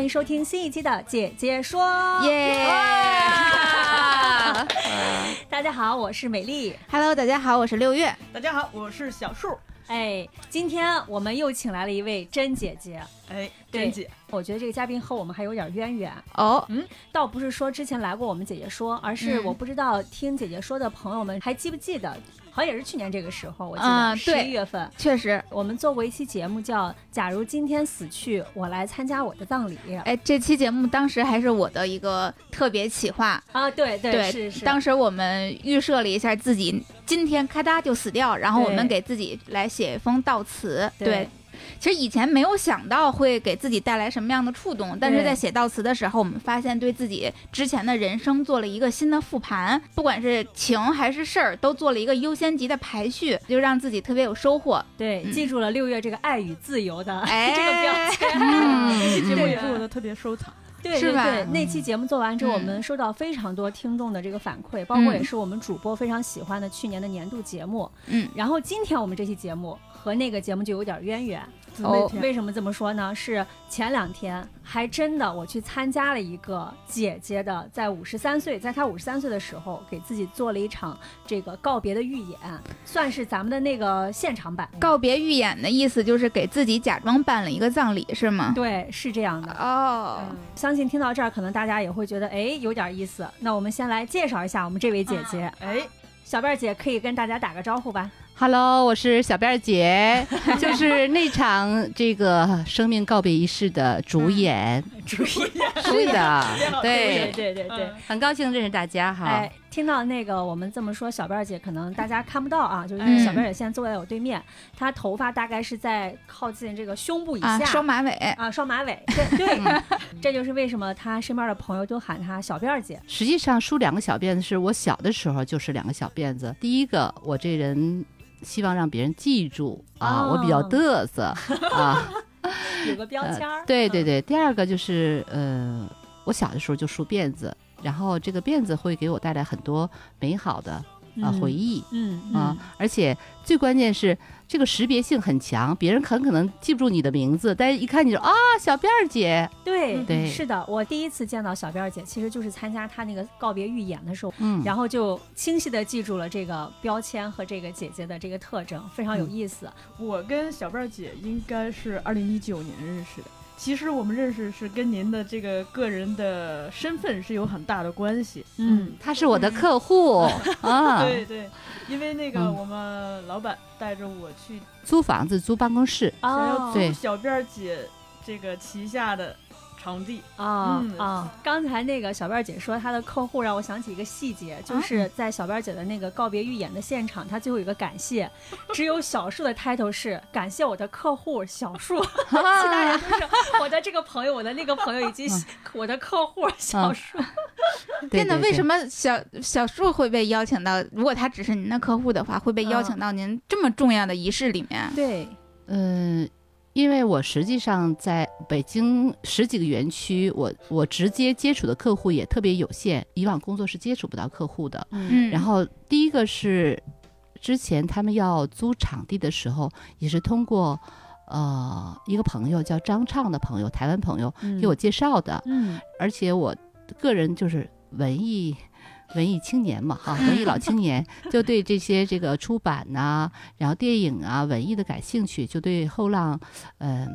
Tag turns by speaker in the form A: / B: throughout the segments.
A: 欢迎收听新一期的《姐姐说》。
B: 耶
A: 大家好，我是美丽。
B: ！Hello，大家好，我是六月。
C: 大家好，我是小树。
A: 哎，今天我们又请来了一位真姐姐。
C: 哎，真姐，
A: 我觉得这个嘉宾和我们还有点渊源，
B: 哦，嗯
A: 倒不是说之前来过我们姐姐说，而是
B: 嗯
A: 我不知道听姐姐说的朋友们还记不记得，好像也是去年这个时候，我记
B: 啊
A: 得十
B: 对
A: 一月份。
B: 确实，
A: 我们做过一期节目，叫《假如今天死去，我来参加我的葬礼》。
B: 哎，这期节目当时还是我的一个特别企划。
A: 啊，对对
B: 对，
A: 是是。
B: 当时我们预设了一下自己今天咔嗒就死掉，然后我们给自己来写一封悼词。
A: 对
B: 对，其实以前没有想到会给自己带来什么样的触动，但是在写悼词的时候，我们发现对自己之前的人生做了一个新的复盘，不管是情还是事儿，都做了一个优先级的排序，就让自己特别有收获。
A: 对，
B: 嗯
A: 记住了六月这个爱与自由的、
B: 哎
A: 这个标签。
B: 嗯
C: 这期节目也是我的特别收藏。
A: 对
B: 是吧
A: 对对，那期节目做完之后，
B: 嗯
A: 我们收到非常多听众的这个反馈，包括
B: 嗯
A: 也是我们主播非常喜欢的去年的年度节目。
B: 嗯，
A: 然后今天我们这期节目和那个节目就有点渊源。
B: 哦
A: 为什么这么说呢？是前两天还真的我去参加了一个姐姐的，在五十三岁，在她五十三岁的时候，给自己做了一场这个告别的预演，算是咱们的那个现场版。
B: 告别预演的意思就是给自己假装办了一个葬礼，是吗？
A: 对，是这样的。
B: 哦，
A: 相信听到这儿，可能大家也会觉得，哎，有点意思。那我们先来介绍一下我们这位姐姐，
C: 哎，
A: 小辫儿姐，可以跟大家打个招呼吧？
D: Hello，我是小辫儿姐，就是那场这个生命告别仪式的主演。
A: 主演，
D: 是的，
A: 对
D: 对，
A: 对对对。
C: 嗯
D: 很高兴认识大家哈。
A: 哎，听到那个我们这么说，小辫儿姐可能大家看不到啊，就是因
B: 嗯
A: 为小辫儿姐现在坐在我对面，她头发大概是在靠近这个胸部以
B: 啊，
A: 下。
B: 双马尾。
A: 啊，双马尾，对 对，这就是为什么她身边的朋友都喊她小辫儿姐。
D: 实际上梳两个小辫子是我小的时候就是两个小辫子。第一个，我这人希望让别人记住啊，
A: 哦
D: 我比较嘚瑟啊。
A: 有个标签儿、
D: 呃 对对
A: 嗯，
D: 对，第二个就是呃，我小的时候就梳辫子，然后这个辫子会给我带来很多美好的啊、
A: 嗯
D: 回，忆。
A: 嗯
D: 啊
A: 嗯，，
D: 而且最关键是这个识别性很强，别人很可能记不住你的名字，但是一看你就啊，小辫儿姐，
A: 对
D: 对
A: 是的，我第一次见到小辫儿姐，其实就是参加她那个告别预演的时候，
D: 嗯，
A: 然后就清晰的记住了这个标签和这个姐姐的这个特征，非常有
D: 嗯
A: 意思。
C: 我跟小辫儿姐应该是二零一九年认识的。其实我们认识是跟您的这个个人的身份是有很大的关系。
A: 嗯，
D: 他是我的客户。啊，
C: 对对，因为那个
D: 嗯。
C: 我们老板带着我去
D: 租房子租办公室，
C: 想要租小辫姐这个旗下的场地。
A: 啊
C: 嗯
A: 啊！刚才那个小辫儿姐说她的客户，让我想起一个细节，就是在小辫儿姐的那个告别预演的现场，她最后有一个感谢，只有小树的 title 是感谢我的客户小树，其他人都是我的这个朋友、我的那个朋友以及 我的客户小树。
D: 对
B: 真的，为什
D: 么？
B: 么小小树会被邀请到？如果他只是您的客户的话，会被邀请到您这么重要的仪式里面？
A: 对，
D: 嗯、因为我实际上在北京十几个园区，我我直接接触的客户也特别有限，以往工作是接触不到客户的。
B: 嗯，
D: 然后第一个是之前他们要租场地的时候，也是通过呃一个朋友叫张畅的朋友，台湾朋友给我介绍的，
A: 嗯
D: 而且我个人就是文艺。文艺青年嘛，哈，文艺老青年就对这些这个出版呐、然后电影啊、文艺的感兴趣，就对后浪，嗯、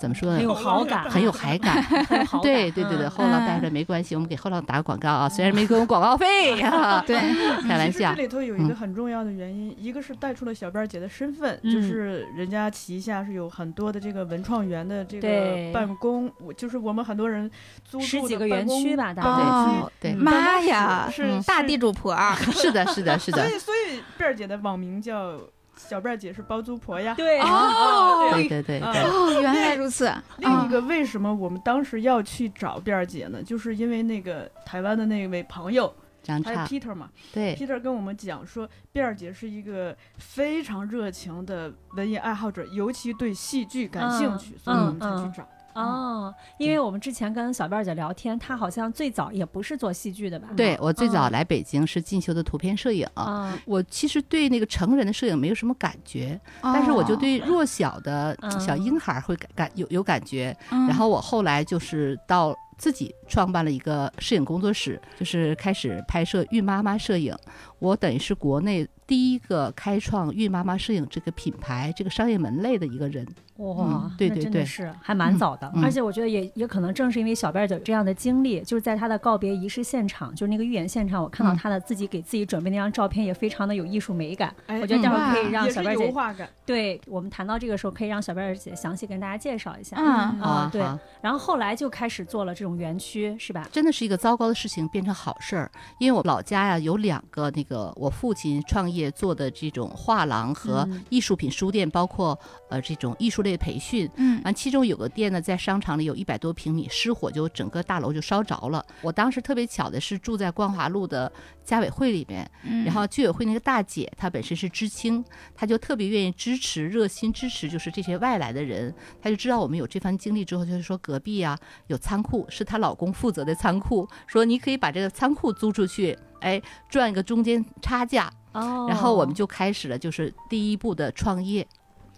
D: 怎么说
A: 很有
D: 呢？
A: 好感，
D: 很有海感。
A: 很有好感。
D: 对对对对，
A: 嗯
D: 后浪带着没关系，我们给后浪打个广告啊，虽然没给我们广告费 啊，
B: 对，
D: 开玩笑
C: 其实这。里头有一个
D: 嗯
C: 很重要的原因，一个是带出了小辫儿姐的身份，
A: 嗯
C: 就是人家旗下是有很多的这个文创园的这个办公，我就是我们很多人租
A: 十几个
C: 住的办公
A: 园区吧，大
C: 办
A: 概
D: 对
C: 嗯
B: 妈呀，
C: 是
D: 嗯
B: 大地主婆儿，
D: 是的，是的，是的，
C: 所以所以辫儿姐的网名叫小辫儿姐是包租婆呀。
A: 对
B: 哦
D: 对对对
B: 哦，原来如此。
C: 另一个为什么我们当时要去找辫儿姐呢？就是因为那个台湾的那位朋友，他是
D: 张畅
C: ，Peter 嘛
D: 对
C: ，Peter 跟我们讲说，辫儿姐是一个非常热情的文艺爱好者，尤其对戏剧感兴趣，所以我们才
A: 嗯
C: 去找。
A: 哦，因为我们之前跟小辫儿姐聊天，她好像最早也不是做戏剧的吧？
D: 对我最早
A: 嗯
D: 来北京是进修的图片摄影。
A: 啊，
D: 我其实对那个成人的摄影没有什么感觉，但是我就
B: 哦，
D: 对弱小的
A: 嗯
D: 小婴孩会感感有有感觉。
B: 嗯
D: 然后我后来就是到自己创办了一个摄影工作室，就是开始拍摄孕妈妈摄影。我等于是国内第一个开创孕妈妈摄影这个品牌、这个商业门类的一个人。
A: 哇
D: 嗯，对对对
A: 是还蛮早的，
D: 嗯
A: 而且我觉得也也可能正是因为小辫儿姐这样的经历，就是在她的告别仪式现场，就是那个预演现场，我看到
D: 嗯
A: 她的自己给自己准备那张照片也非常的有艺术美感。
C: 哎
A: 我觉得待会儿可以让小辫儿姐，对我们谈到这个时候，可以让小辫儿姐详细跟大家介绍一下。
B: 嗯
D: 好啊，
A: 对然后后来就开始做了这种园区，是吧？
D: 真的是一个糟糕的事情变成好事儿，因为我老家呀有两个那个我父亲创业做的这种画廊和
A: 嗯
D: 艺术品书店，包括呃这种艺术类培训。
B: 嗯
D: 完，其中有个店呢，在商场里有一百多平米，失火就整个大楼就烧着了。我当时特别巧的是住在光华路的家委会里面，
B: 嗯
D: 然后居委会那个大姐她本身是知青，她就特别愿意支持、热心支持，就是这些外来的人。她就知道我们有这番经历之后，就是说隔壁啊有仓库，是她老公负责的仓库，说你可以把这个仓库租出去，哎，赚一个中间差价。
A: 哦
D: 然后我们就开始了，就是第一步的创业。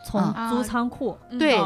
A: 从
B: 啊。
A: 租仓库
D: 对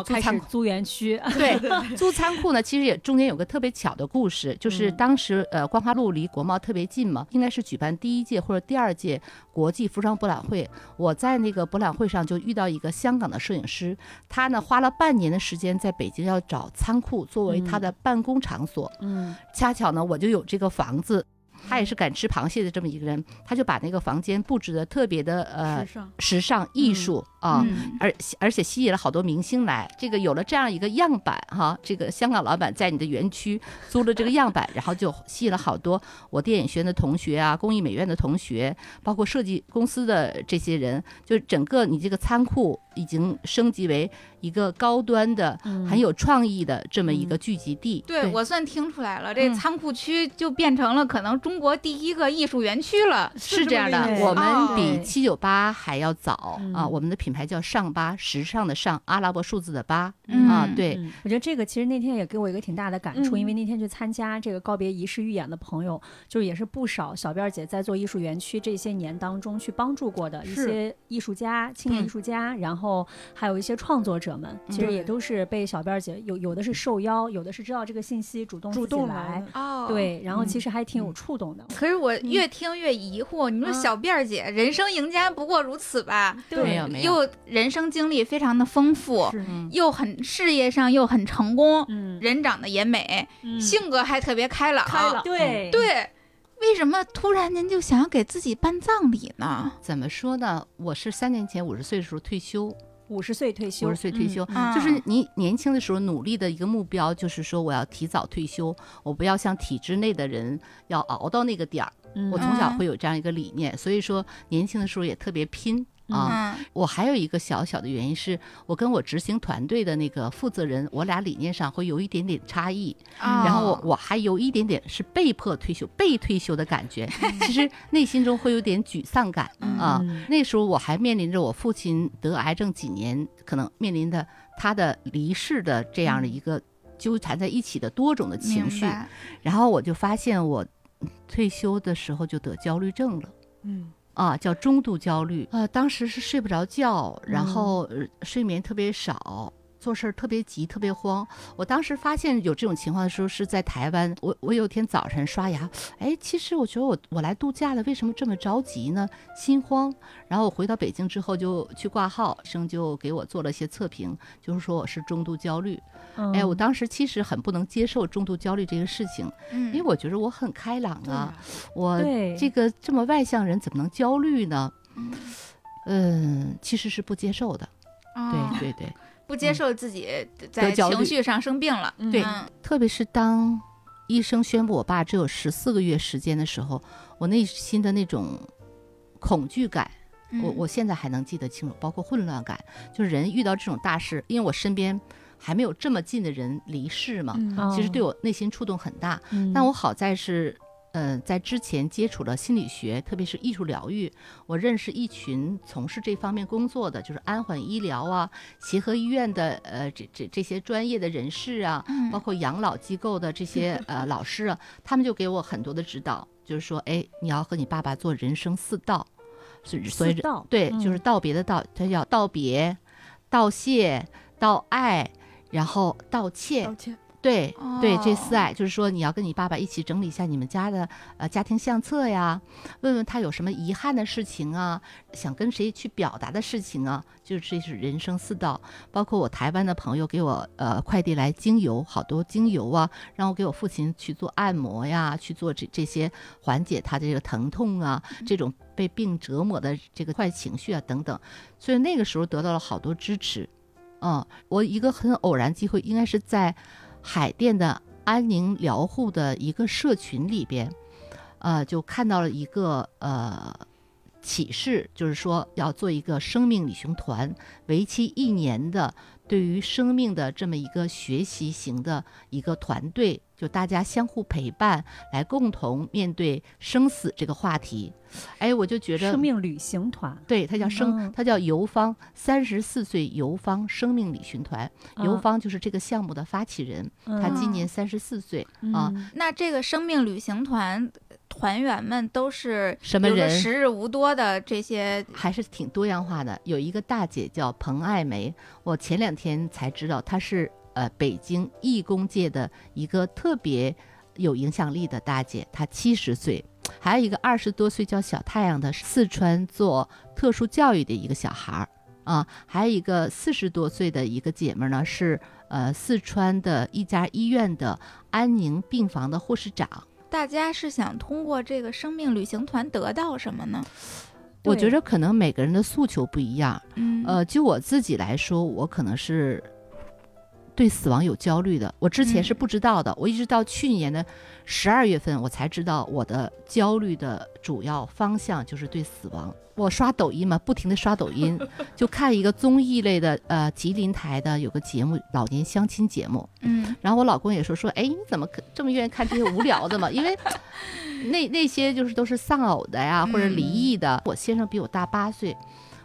D: 租
A: 园区，
D: 对，租仓库呢，其实也中间有个特别巧的故事，就是。
A: 嗯
D: 当时呃光华路离国贸特别近嘛，应该是举办第一届或者第二届国际服装博览会。我在那个博览会上就遇到一个香港的摄影师，他呢花了半年的时间在北京要找仓库作为他的办公场所，
A: 嗯。
D: 恰巧呢我就有这个房子。他也是敢吃螃蟹的这么一个人，他就把那个房间布置的特别的呃
C: 时尚。
D: 时尚艺术啊，
B: 嗯
D: 而而且吸引了好多明星来。这个有了这样一个样板哈，这个香港老板在你的园区租了这个样板，然后就吸引了好多我电影学院的同学啊，工艺美院的同学，包括设计公司的这些人，就整个你这个仓库已经升级为一个高端的、
A: 嗯
D: 很有创意的这么一个聚集地。
B: 对我算听出来了，这
D: 嗯
B: 仓库区就变成了可能中国第一个艺术园区了。
D: 是这样的，我
B: 哦
D: 们比
A: 对
D: 七九八还要早
A: 嗯
D: 啊！我们的品牌叫上八，时尚的上，阿拉伯数字的八
B: 嗯
D: 啊，对，
A: 嗯，我觉得这个其实那天也给我一个挺大的感触，
C: 嗯
A: 因为那天去参加这个告别仪式预演的朋友，就是也是不少小辫儿姐在做艺术园区这些年当中去帮助过的一些艺术家、青年
D: 嗯
A: 艺术家，然后还有一些创作者们，其实也都是被小辫儿姐有有的是受邀，有的是知道这个信息主动
C: 主动来，
B: 哦，。
A: 对，然后其
C: 嗯
A: 实还挺有
D: 嗯
A: 触动的。
B: 可是我越听越疑惑，你说
A: 嗯
B: 小辫儿姐人生赢家不过如此吧？
D: 没有没有，
B: 又人生经历非常的丰富，又很事业上又很成功，
A: 嗯，
B: 人长得也美，
A: 嗯。
B: 性格还特别开朗。
C: 开朗
A: 对。
B: 对，为什么突然您就想要给自己办葬礼呢？
D: 怎么说呢？我是三年前五十岁的时候退休，
A: 五十岁退休，
D: 五十岁退休，
B: 嗯。
D: 就是你年轻的时候努力的一个目标，就是说我要提早退休，我不要像体制内的人要熬到那个点儿。
A: 嗯。
D: 我从小
B: 嗯。
D: 会有这样一个理念，所以说年轻的时候也特别拼啊。
B: 嗯
D: 我还有一个小小的原因是，我跟我执行团队的那个负责人，我俩理念上会有一点点差异。
B: 啊
D: 然后我我还有一点点是被迫退休、被退休的感觉，其实内心中会有点沮丧感啊。
A: 嗯
D: 那时候我还面临着我父亲得癌症几年，可能面临的他的离世的这样的一个纠缠在一起的多种的情绪，然后我就发现我退休的时候就得焦虑症了。
C: 嗯，
D: 啊，叫中度焦虑，呃，当时是睡不着觉，然后、呃睡眠特别少，做事儿特别急，特别慌。我当时发现有这种情况的时候是在台湾，我我有天早晨刷牙，哎，其实我觉得我我来度假了，为什么这么着急呢？心慌。然后我回到北京之后就去挂号，医生就给我做了一些测评，就是说我是中度焦虑。哎，我
A: 嗯
D: 当时其实很不能接受中度焦虑这个事情，
B: 嗯，
D: 因为我觉得我很开朗啊，我这个这么外向人怎么能焦虑呢？
B: 嗯
D: 嗯，其实是不接受的。
B: 哦
D: 对对对，
B: 不接受自己在情绪上生病了，
D: 对
B: 嗯。
D: 特别是当医生宣布我爸只有十四个月时间的时候，我内心的那种恐惧感，我
B: 嗯。
D: 我现在还能记得清楚，包括混乱感，就是人遇到这种大事，因为我身边还没有这么近的人离世嘛，
C: 嗯
D: 其实对我内心触动很大。
A: 嗯。
D: 但我好在是，呃，在之前接触了心理学，特别是艺术疗愈，我认识一群从事这方面工作的，就是安缓医疗啊、协和医院的呃这这这些专业的人士啊，
B: 嗯
D: 包括养老机构的这些呃老师啊，他们就给我很多的指导，就是说，哎，你要和你爸爸做人生四道，所以所以对，
A: 嗯
D: 就是道别的道，它叫道别、道谢、道爱，然后道歉。
C: 道歉，
D: 对对，这
B: 哦
D: 四爱就是说，你要跟你爸爸一起整理一下你们家的呃家庭相册呀，问问他有什么遗憾的事情啊，想跟谁去表达的事情啊，就是这是人生四道。包括我台湾的朋友给我呃快递来精油，好多精油啊，让我给我父亲去做按摩呀，去做这这些缓解他的这个疼痛啊，这种被病折磨的这个坏情绪啊等等。所以那个时候得到了好多支持。嗯，我一个很偶然机会，应该是在海淀的安宁疗护的一个社群里边，呃，就看到了一个呃启示，就是说要做一个生命旅行团，为期一年的对于生命的这么一个学习型的一个团队，就大家相互陪伴，来共同面对生死这个话题。哎，我就觉得
A: 生命旅行团，
D: 对，它叫生，
A: 嗯。
D: 它叫游方三十四岁游方生命旅行团，游
A: 嗯
D: 方就是这个项目的发起人，他今年三十四岁啊。
A: 嗯。
B: 那这个生命旅行团团员们都是
D: 什么人
B: 时日无多的这些，
D: 还是挺多样化的。有一个大姐叫彭爱梅，我前两天才知道她是呃北京义工界的一个特别有影响力的大姐，她七十岁。还有一个二十多岁叫小太阳的，四川做特殊教育的一个小孩儿啊，还有一个四十多岁的一个姐们儿呢，是呃四川的一家医院的安宁病房的护士长。
B: 大家是想通过这个生命旅行团得到什么呢？
D: 我觉得可能每个人的诉求不一样，
B: 嗯，
D: 呃，就我自己来说，我可能是对死亡有焦虑的。我之前是
B: 嗯
D: 不知道的，我一直到去年的十二月份，我才知道我的焦虑的主要方向就是对死亡。我刷抖音嘛，不停的刷抖音，就看一个综艺类的，呃，吉林台的有个节目，老年相亲节目。
B: 嗯
D: 然后我老公也说说，哎，你怎么可这么愿意看这些无聊的嘛？因为那那些就是都是丧偶的呀，或者离异的。我先生比我大八岁，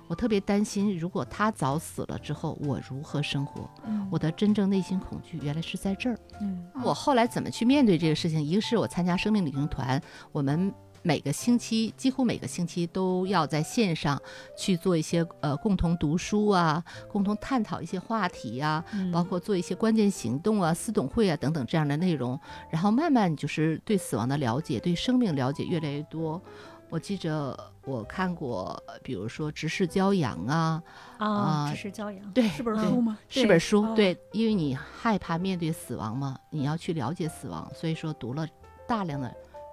D: 我特别担心，如果他早死了之后，我如何生活？我的真正内心恐惧原来是在这儿。
C: 嗯
D: 我后来怎么去面对这个事情？一个是我参加生命旅行团，我们每个星期几乎每个星期都要在线上去做一些呃共同读书啊，共同探讨一些话题呀、
A: 嗯
D: 包括做一些关键行动啊、私董会啊等等这样的内容，然后慢慢就是对死亡的了解、对生命了解越来越多。我记着我看过，比如说《直视骄阳》啊，
A: 啊，
D: 啊
A: 只是骄阳，
D: 对，
C: 是本书吗？
D: 是本书，
C: 哦
D: 对，因为你害怕面对死亡嘛，你要去了解死亡，所以说读了大量的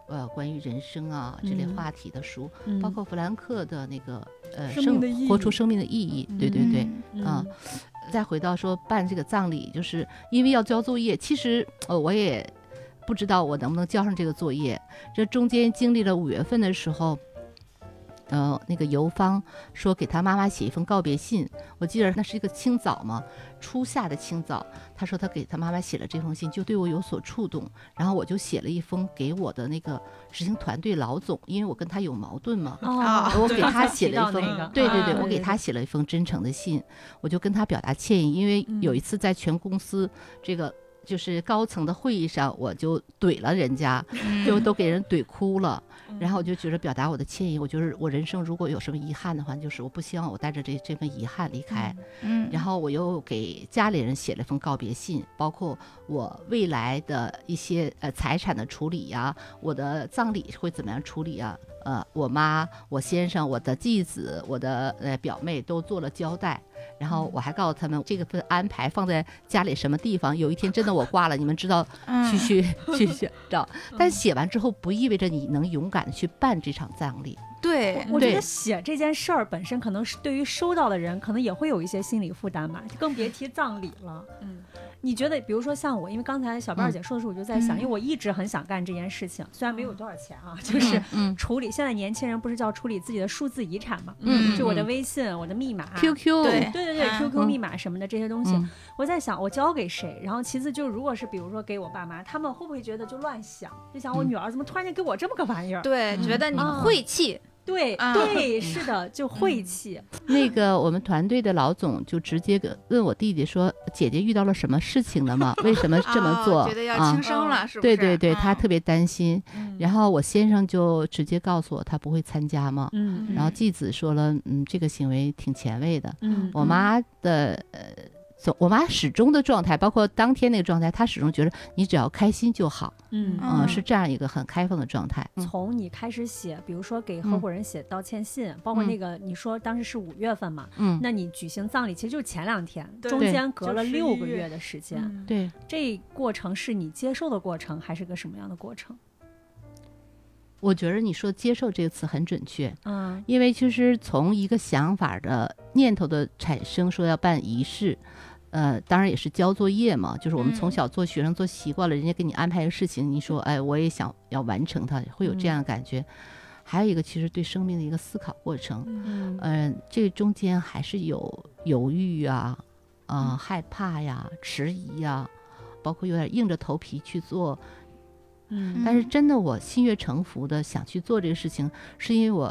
D: 呃关于人生啊这类
A: 嗯
D: 话题的书，
A: 嗯
D: 包括弗兰克的那个呃
C: 生
D: 活出生命的意义，对对对，
B: 嗯
D: 啊再回到说办这个葬礼，就是因为要交作业，其实呃我也不知道我能不能交上这个作业，这中间经历了五月份的时候。呃，那个游方说给他妈妈写一封告别信，我记得那是一个清早嘛，初夏的清早。他说他给他妈妈写了这封信，就对我有所触动，然后我就写了一封给我的那个执行团队老总，因为我跟他有矛盾嘛，
A: 哦，
D: 我给他写了一封，
A: 那个。
D: 对对对，
A: 啊
D: 我给他写了一封真诚的信，我就跟他表达歉意，因为有一
A: 嗯
D: 次在全公司这个就是高层的会议上，我就怼了人家，
B: 嗯
D: 就都给人怼哭了。然后我就觉得表达我的歉意，我就是我人生如果有什么遗憾的话，就是我不希望我带着这这份遗憾离开。
B: 嗯，
D: 然后我又给家里人写了封告别信，包括我未来的一些呃财产的处理呀、我的葬礼会怎么样处理啊？呃，我妈、我先生、我的继子、我的呃表妹都做了交代，然后我还告诉他们这个份安排放在家里什么地方，有一天真的我挂了，你们知道
B: 嗯
D: 去去 去去找。但写完之后不意味着你能勇敢的去办这场葬礼。
B: 对，
A: 我觉得写这件事儿本身，可能是对于收到的人，可能也会有一些心理负担吧，更别提葬礼了。
C: 嗯，
A: 你觉得，比如说像我，因为刚才小贝儿姐说的时候，我就在想，
B: 嗯
A: 因为我一直很想干这件事情，虽然没有多少钱啊，就是
D: 嗯
A: 处理。现在年轻人不是叫处理自己的数字遗产嘛？
D: 嗯
A: 就我的
D: 嗯
A: 微信、我的密码、
D: QQ
B: 对
A: 对对对
B: 啊
A: ，QQ
D: 嗯
A: 密码什么的这些东西，
D: 嗯
A: 我在想我交给谁，然后其次就如果是比如说给我爸妈，他们会不会觉得就乱想，就想我
D: 嗯
A: 女儿怎么突然间给我这么个玩意儿？
B: 对，觉得你
A: 啊
B: 晦气，
A: 对对，是的，就晦气。
D: 那个我们团队的老总就直接跟问我弟弟说：“姐姐遇到了什么事情了吗？为什么这么做？”
B: 哦觉得要
D: 啊
B: 轻生了，是不是？
D: 对对对，他
B: 嗯
D: 特别担心。然后我先生就直接告诉我他不会参加嘛。
A: 嗯
D: 然后继子说了，嗯，这个行为挺前卫的。
A: 嗯
D: 我妈的我妈始终的状态，包括当天那个状态，她始终觉得你只要开心就好，
A: 嗯
D: 是这样一个很开放的状态。嗯
A: 从你开始写，比如说给合伙人写道歉信，包括那个你说当时是五月份嘛，
D: 嗯，
A: 那你举行葬礼其实就是前两天，
C: 对
A: 中间隔了六个
C: 月
A: 月的时间，
C: 嗯
D: 对，
A: 这过程是你接受的过程，还是个什么样的过程？
D: 我觉得你说“接受”这个词很准确。
A: 嗯
D: 因为其实从一个想法的念头的产生，说要办仪式，呃，当然也是交作业嘛，就是我们从
B: 嗯。
D: 小做学生做习惯了，人家给你安排一个事情，你说，哎，我也想要完成它，会有这样的感觉。还有一个，其实对生命的一个思考过程，
A: 嗯。
D: 嗯、这中间还是有犹豫啊，啊、害怕呀、迟疑呀，包括有点硬着头皮去做，
A: 嗯。
D: 但是真的，我心悦诚服的想去做这个事情，是因为我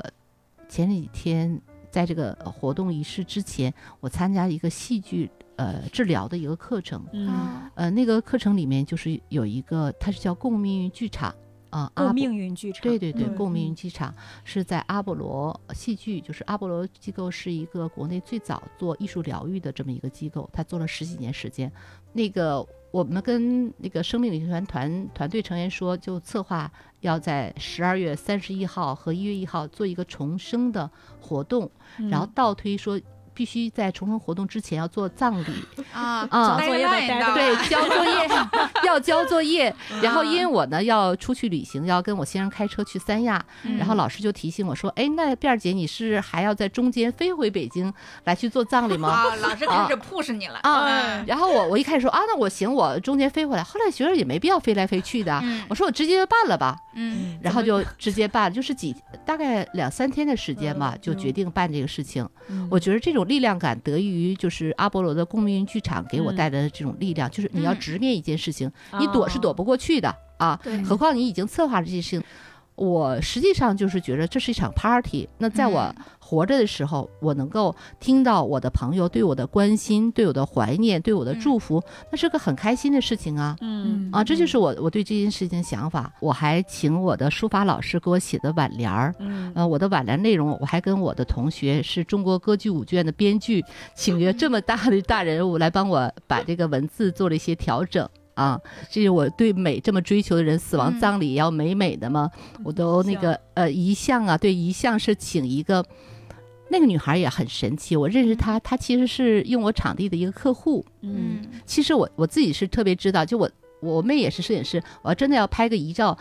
D: 前几天在这个呃活动仪式之前，我参加一个戏剧呃治疗的一个课程，
A: 嗯，
B: 啊。
D: 呃，那个课程里面就是有一个，它是叫共命运剧场啊，阿
A: 命运剧场，
D: 对对对，
C: 嗯。
D: 共命
A: 嗯
D: 运剧场是在阿波罗戏剧，就是阿波罗机构是一个国内最早做艺术疗愈的这么一个机构，他做了十几年时间。那个我们跟那个生命旅行团团团队成员说，就策划要在十二月三十一号和一月一号做一个重生的活动，
A: 嗯。
D: 然后倒推说。必须在重生活动之前要做葬礼，
B: 啊
D: 啊
A: 作业
D: 对，交作业 要交作业。然后因为我呢要出去旅行，要跟我先生开车去三亚，
B: 嗯
D: 然后老师就提醒我说：“哎，那辫儿姐，你是还要在中间飞回北京来去做葬礼吗
B: 啊，老师开始 push 你了？”
D: 啊，
B: 嗯
D: 然后我我一开始说啊，那我行，我中间飞回来。后来觉得也没必要飞来飞去的，
B: 嗯
D: 我说我直接办了吧，
B: 嗯
D: 然后就直接办，就是几大概两三天的时间吧
C: 嗯，
D: 就决定办这个事情。
A: 嗯
D: 我觉得这种力量感得益于就是阿波罗的共命运剧场给我
A: 嗯
D: 带来的这种力量，就是你要
B: 嗯
D: 直面一件事情，你躲是躲不过去的啊。何况你已经策划了这些事情。我实际上就是觉得这是一场 party。那在我
B: 嗯
D: 活着的时候，我能够听到我的朋友对我的关心、对我的怀念、对我的
B: 嗯
D: 祝福，那是个很开心的事情啊。
A: 嗯
D: 啊，这就是我我对这件事情的想法。我还请我的书法老师给我写的挽联儿，
A: 嗯
D: 呃，我的挽联内容，我还跟我的同学是中国歌剧舞剧院的编剧，请了这么大的大人物来帮我把这个文字做了一些调整。啊，这是我对美这么追求的人，死亡
B: 嗯。
D: 葬礼也要美美的吗，我都那个呃遗像啊，对遗像是请一个，那个女孩也很神奇，我认识她，她其实是用我场地的一个客户，
A: 嗯。
B: 嗯。
D: 其实我我自己是特别知道，就我我妹也是摄影师，我要真的要拍个遗照，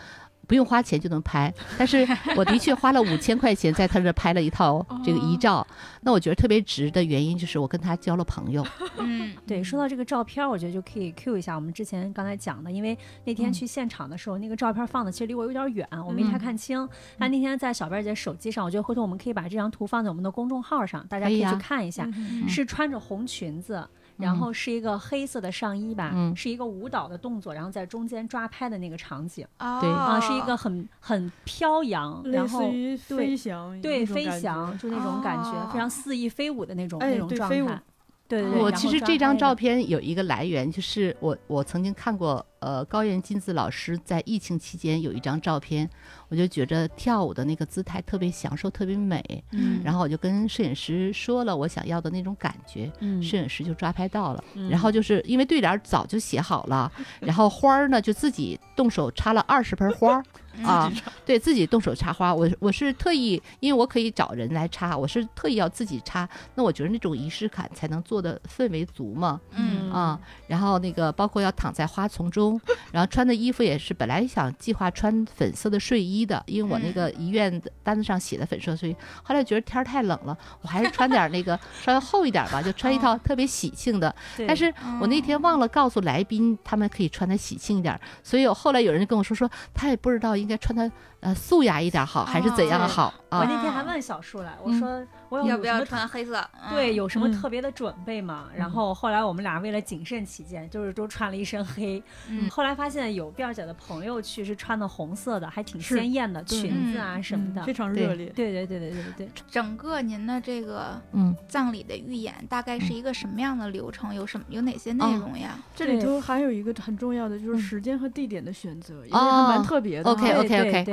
D: 不用花钱就能拍。但是我的确花了五千块钱在他这拍了一套这个遗照，那我觉得特别值的原因就是我跟他交了朋友。
B: 嗯
A: 对，说到这个照片儿，我觉得就可以 Q 一下我们之前刚才讲的，因为那天
D: 嗯
A: 去现场的时候，那个照片放的其实离我有点远，我没太
D: 嗯
A: 看清。但那天在小贝儿姐手机上，我觉得回头我们可以把这张图放在我们的公众号上，大家可以去看一下。
B: 嗯
A: 是穿着红裙子，然后是一个黑色的上衣吧，
D: 嗯。
A: 是一个舞蹈的动作，然后在中间抓拍的那个场景
D: 对。
A: 啊，
B: 啊
A: 是一个很很飘扬，然后对
C: 飞翔，
A: 对飞翔就那种感觉，非常
B: 哦
A: 肆意飞舞的那种、
C: 哎
A: 那种状态。对对对。
D: 我其实这张照片有一个来源，就是我我曾经看过，呃，高原金子老师在疫情期间有一张照片，我就觉着跳舞的那个姿态特别享受，特别美。
A: 嗯
D: 然后我就跟摄影师说了我想要的那种感觉，
A: 嗯
D: 摄影师就抓拍到了。
A: 嗯
D: 然后就是因为对联儿早就写好了，然后花儿呢就自己动手插了二十盆花儿啊，对自己动手插花。我我是特意，因为我可以找人来插，我是特意要自己插。那我觉得那种仪式感才能做的氛围足嘛。
B: 嗯
D: 啊，然后那个包括要躺在花丛中，然后穿的衣服也是本来想计划穿粉色的睡衣的，因为我那个医院单子上写的粉色睡衣，后来觉得天儿太冷了，我还是穿点那个稍微厚一点吧，就穿一套特别喜庆的。
A: 对
D: 但是我那天忘了告诉来宾，他们可以穿的喜庆一点，所以我后来有人就跟我说说，他也不知道应该穿的呃素雅一点好，还是怎样
B: 哦
D: 好
A: 我
D: 啊？
A: 那天还问小树来，我
D: 嗯
A: 说我有
B: 要不要穿黑色？
A: 对，
B: 嗯
A: 有什么
D: 嗯
A: 特别的准备吗？然后后来我们俩为了谨慎起见，就是都穿了一身黑。
B: 嗯
A: 后来发现有辫儿姐的朋友去是穿的红色的，还挺鲜艳的裙子啊
D: 嗯
A: 什么的。
C: 非常热烈。
A: 对对对对对对对，
B: 整个您的这个
D: 嗯，
B: 葬礼的预演大概是一个什么样的流程？有什么有哪些内
D: 哦
B: 容呀？
C: 这里头还有一个很重要的，就是
D: 嗯
C: 时间和地点的选择，也是
D: 哦
C: 蛮特别的哈。
D: OK，
A: 对
D: OK，OK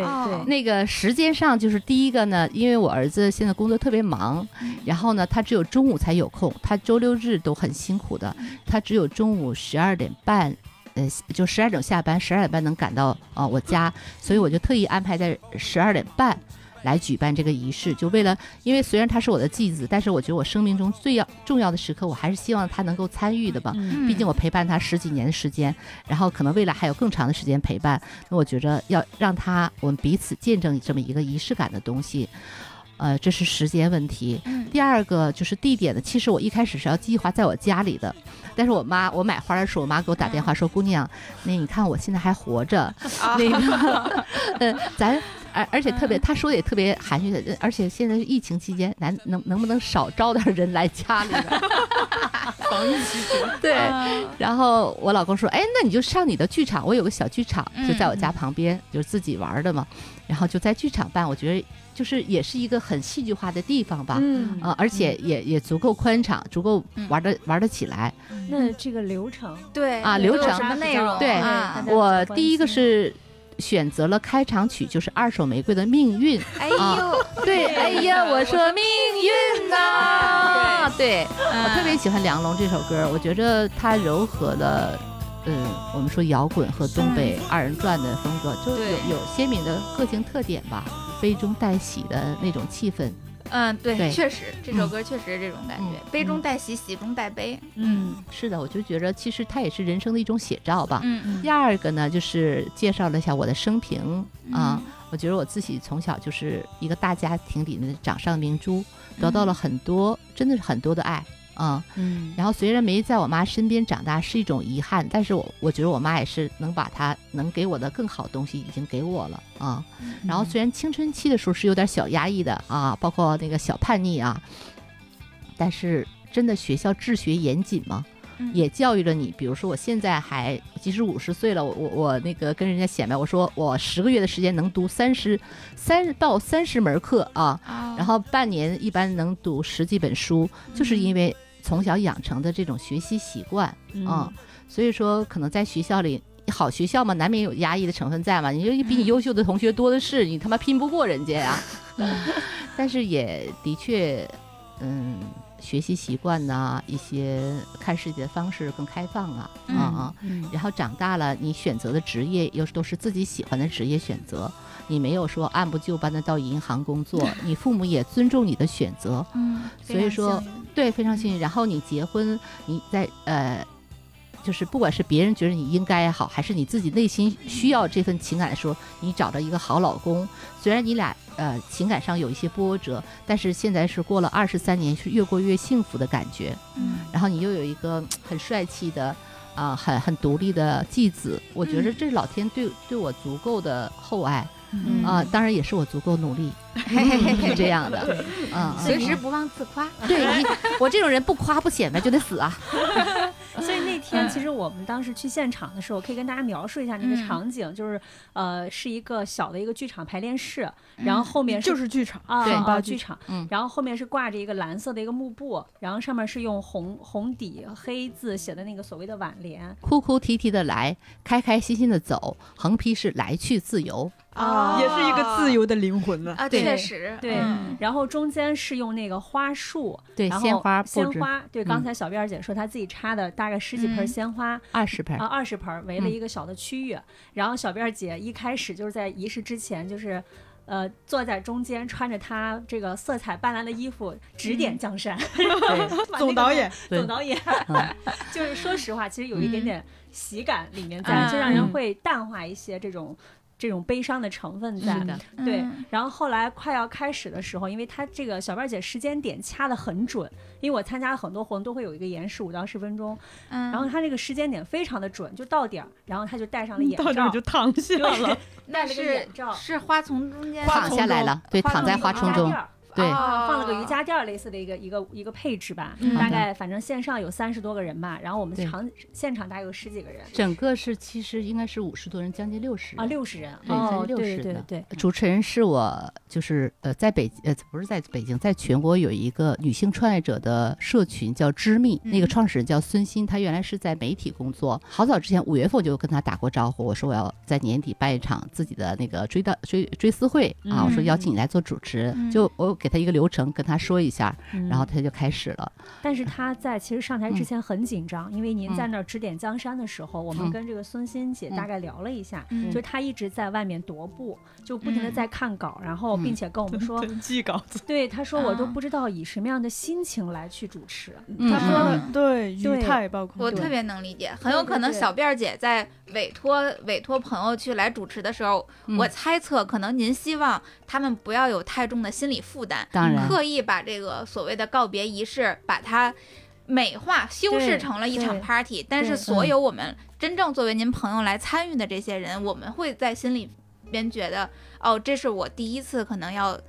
D: 那个时间上就是第一个呢，因为我儿子现在工作特别忙，然后呢，他只有中午才有空，他周六日都很辛苦的，他只有中午十二点半。呃，就十二点下班，十二点半能赶到啊、呃我家，所以我就特意安排在十二点半来举办这个仪式，就为了，因为虽然他是我的继子，但是我觉得我生命中最要重要的时刻，我还是希望他能够参与的吧。
A: 嗯
D: 毕竟我陪伴他十几年的时间，然后可能未来还有更长的时间陪伴，那我觉着要让他我们彼此见证这么一个仪式感的东西，呃，这是时间问题。
B: 嗯
D: 第二个就是地点的，其实我一开始是要计划在我家里的，但是我妈我买花的时候，我妈给我打电话说：“姑娘，那你看我现在还活着，
B: 啊
D: 那个，呃，咱。”而而且特别，他说的也特别含蓄而且现在是疫情期间，咱能能不能少招点人来家里边？
C: 防疫期间，
D: 对，
B: 嗯
D: 然后我老公说：“哎，那你就上你的剧场，我有个小剧场，就在我
B: 嗯
D: 家旁边，就是自己玩的嘛。然后就在剧场办，我觉得就是也是一个很戏剧化的地方吧。
C: 嗯
D: 啊、而且也也足够宽敞，足够
B: 嗯
D: 玩的、玩得起来。
A: 那这个流程，
B: 对
D: 啊流程
B: 什么内容？
D: 对
B: 啊
D: 我第一个是选择了开场曲，就是《二手玫瑰的命运》。
B: 哎
D: 啊
B: 呦，
D: 对，哎呀，我说命运呐、对我特别
B: 嗯
D: 喜欢梁龙这首歌，我觉着它柔和了。嗯，我们说摇滚和东北二人转的风格，就有有鲜明的个性特点吧，悲中带喜的那种气氛。
B: 嗯，对，
D: 对
B: 确实这首
D: 嗯
B: 歌确实是这种感觉
D: 嗯，
B: 悲中带喜，喜中带悲。
A: 嗯
D: 是的，我就觉着其实它也是人生的一种写照吧。
B: 嗯
D: 第二个呢，就是介绍了一下我的生平啊。
B: 嗯
D: 我觉得我自己从小就是一个大家庭里面的掌上明珠，得到了很多，真的是很多的爱啊。
A: 嗯
D: 然后虽然没在我妈身边长大是一种遗憾，但是我我觉得我妈也是能把她能给我的更好的东西已经给我了啊。然后虽然青春期的时候是有点小压抑的啊，包括那个小叛逆啊，但是真的学校治学严谨嘛，
B: 嗯
D: 也教育了你。比如说我现在还即使五十岁了，我我我那个跟人家显摆，我说我十个月的时间能读三十三到三十门课啊，
B: 啊
D: 然后半年一般能读十几本书，就是因为从小养成的这种学习习惯
A: 嗯
D: 啊、所以说可能在学校里。好学校嘛，难免有压抑的成分在嘛。你就比你优秀的同学多的是，你他妈拼不过人家呀。但是也的确，嗯，学习习惯呐，一些看世界的方式更开放啊，啊、
B: 嗯
D: 啊。
A: 嗯
D: 然后长大了，你选择的职业又是都是自己喜欢的职业选择，你没有说按部就班的到银行工作，你父母也尊重你的选择，
B: 嗯，
D: 所以说对，非常幸运。然后你结婚，你在呃，就是不管是别人觉得你应该也好，还是你自己内心需要这份情感的时候，你找到一个好老公，虽然你俩呃情感上有一些波折，但是现在是过了二十三年，是越过越幸福的感觉。
B: 嗯
D: 然后你又有一个很帅气的。啊、很很独立的继子，我觉得这是老天对对我足够的厚爱
A: 嗯。
D: 啊、当然也是我足够努力，是这样的，嗯，
B: 随时不忘自夸。
D: 对你，我这种人不夸不显摆就得死啊。
A: 所以那天其实我们当时去现场的时候，可以跟大家描述一下那个场景，就是呃是一个小的一个剧场排练室，然后后面
C: 就是剧场，
A: 啊
D: 对
A: 啊剧场，然后后面是挂着一个蓝色的一个幕布，然后上面是用红红底黑字写的那个所谓的挽联
D: 哭哭啼啼的来，开开心心的走，横批是来去自由。
B: 啊
C: 也是一个自由的灵魂呢。
B: 啊，
A: 对
B: 确实，
A: 对
B: 嗯。
A: 然后中间是用那个花束，
D: 对，
A: 然后
D: 鲜花
A: 鲜花，对，刚
D: 嗯
A: 才小辫儿姐说她自己插的大概十几盆
B: 嗯
A: 鲜花，
D: 二十盆。
A: 啊，，二十盆儿围了
D: 嗯。
A: 一个小的区域，然后小辫儿姐一开始就是在仪式之前，就是。呃，坐在中间，穿着她这个色彩斑斓的衣服，指点江山。
C: 总导演，
A: 总导演，
D: 嗯
A: 就是说实话，其实有一点点喜感里面在，
B: 嗯。
A: 就让人
D: 嗯
A: 会淡化一些这种这种悲伤的成分在。
D: 的，
A: 对
B: 嗯，
A: 然后后来快要开始的时候，因为他这个小辫儿姐时间点掐的很准，因为我参加很多活动都会有一个延时五到十分钟，
B: 嗯，
A: 然后他这个时间点非常的准，就到点儿，然后他就戴上了眼罩
C: 到点儿，就躺下了。
B: 那
A: 戴了个
B: 是
A: 眼罩，
B: 是花丛中间
D: 躺下来了，对，躺在花丛中对。
A: 啊，放了个瑜
B: 哦
A: 伽垫儿类似的一个一个一个配置吧，
B: 嗯。
A: 大概反正线上有三十多个人吧，然后我们场现场大概有十几个人。
D: 整个是其实应该是五十多人，将近六十
A: 啊，六十人，
D: 对，
A: 哦，
D: 将近六
A: 对
D: 十的。
A: 对
D: 主持人是我，就是呃，在北呃不是在北京，在全国有一个女性创业者的社群叫知密，那个
B: 嗯
D: 创始人叫孙鑫，她原来是在媒体工作，好早之前五月份我就跟她打过招呼，我说我要在年底办一场自己的那个追悼追追思会啊，我说邀请你来做主持，
B: 嗯。
D: 就我给他一个流程跟他说一下，
A: 嗯。
D: 然后他就开始了，
A: 但是他在其实上台之
D: 嗯。
A: 前很紧张，因为您
D: 嗯。
A: 在那儿指点江山的时候，我们
D: 嗯。
A: 跟这个孙欣姐大
D: 嗯
A: 概聊了一下，
B: 嗯。
A: 就他一直在外面踱步，就不停的
B: 嗯。
A: 在看稿，然后并
D: 嗯
A: 且跟我们说，
C: 记稿子，
A: 对他说我都
B: 啊
A: 不知道以什么样的心情来去主持，
D: 嗯。
C: 他说对语
A: 对。
C: 态包括
B: 我特别能理解，很有可能
A: 对。对
B: 小辫儿姐在委托委托朋友去来主持的时候，
D: 嗯。
B: 我猜测可能您希望他们不要有太重的心理负担，
D: 当然
B: 刻意把这个所谓的告别仪式把它美化修饰成了一场 party，但是所有我们真正作为您朋友来参与的这些人，我们会在心里边觉得，哦，这是我第一次可能要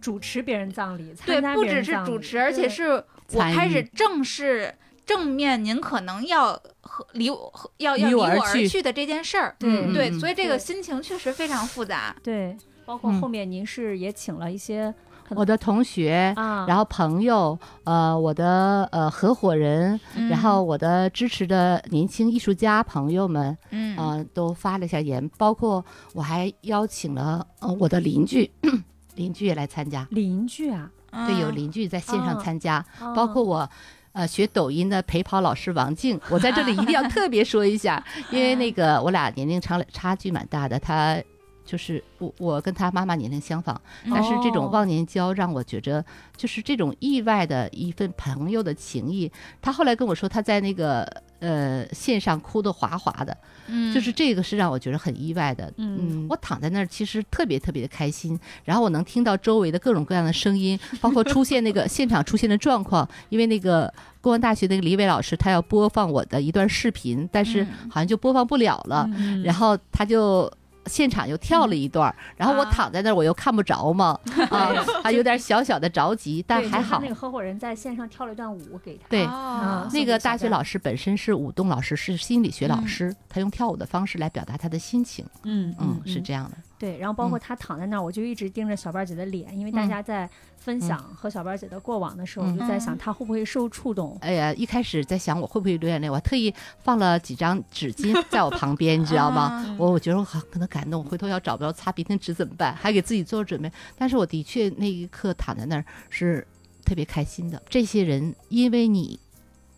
A: 主持别人葬礼，
B: 对，不只是主持，而且是我开始正视正面您可能要和离我要要
D: 离
B: 离我而
D: 去
B: 去的这件事儿。
A: 对
D: 嗯
B: 对，
D: 嗯
B: 所以这个心情确实非常复杂。
A: 对，包括
D: 嗯。
A: 后面您是也请了一些很
D: 我的同学，
A: 啊，
D: 然后朋友，呃，我的呃合伙人，
B: 嗯。
D: 然后我的支持的年轻艺术家朋友们，
B: 嗯。
D: 呃，都发了一下言，包括我还邀请了呃我的邻居，邻居也来参加，
A: 邻居啊，
D: 对，有
B: 嗯
D: 邻居在线上
A: 哦
D: 参加，
A: 哦
D: 包括我。呃，学抖音的陪跑老师王静，我在这里一定要 特别说一下，因为那个我俩年龄差差距蛮大的，他就是我我跟他妈妈年龄相仿，但是这
A: 哦
D: 种忘年交让我觉着，就是这种意外的一份朋友的情谊。他后来跟我说，他在那个呃线上哭得哗哗的，
B: 嗯
D: 就是这个是让我觉得很意外的。
A: 嗯
D: 我躺在那儿其实特别特别的开心，然后我能听到周围的各种各样的声音，包括出现那个现场出现的状况，因为那个。公安大学那个李伟老师，他要播放我的一段视频，但是
B: 嗯
D: 好像就播放不了了。
A: 嗯
D: 然后他就现场又跳了一段儿，然后我
B: 啊。
D: 躺在那儿，我又看不着嘛，啊，还有点小小的着急，但还好。
A: 那。个合伙人在线上跳了一段舞给他，
D: 对，
B: 哦。
D: 那个大学老
A: 师，
D: 本身是舞动老师，是心理学老
B: 嗯。
D: 师，他用跳舞的方式来表达他的心情，
C: 嗯
D: 嗯，
A: 嗯。
D: 是这样的。
A: 对，然后包括他躺在那儿，我就一直盯着小辫儿姐的脸，因为大
D: 嗯
A: 家在分享和小辫儿姐的过往的时候，
D: 嗯
A: 我就在想
B: 嗯
A: 她会不会受触动。
D: 哎呀，一开始在想我会不会流眼泪，我还特意放了几张纸巾 在我旁边，你知道吗？
B: 啊
D: 我我觉得我好可能感动，回头要找不着擦鼻涕纸怎么办？还给自己做准备。但是我的确那一刻躺在那儿是特别开心的。这些人因为你，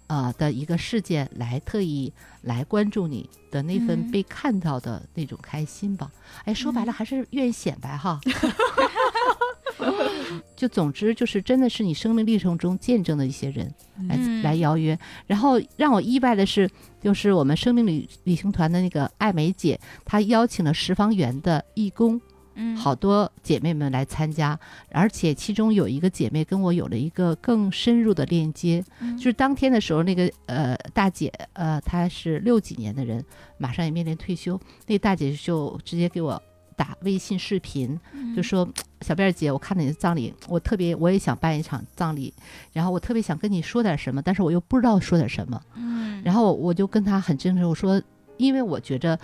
D: 呃的一个事件来特意来关注你的那份
B: 嗯
D: 被看到的那种开心吧。哎，说白了还是愿意显摆哈。就总之就是真的是你生命历程中见证的一些人来、
B: 嗯
D: 来邀约，然后让我意外的是，就是我们生命旅旅行团的那个艾梅姐，她邀请了十方园的义工，
B: 嗯。
D: 好多姐妹们来参加，而且其中有一个姐妹跟我有了一个更深入的链接，
B: 嗯。
D: 就是当天的时候，那个呃大姐呃她是六几年的人，马上也面临退休，那个大姐就直接给我打微信视频，
B: 嗯。
D: 就说小辫儿姐，我看到你的葬礼，我特别我也想办一场葬礼，然后我特别想跟你说点什么，但是我又不知道说点什么。
B: 嗯。
D: 然后我就跟她很真诚，我说，因为我觉着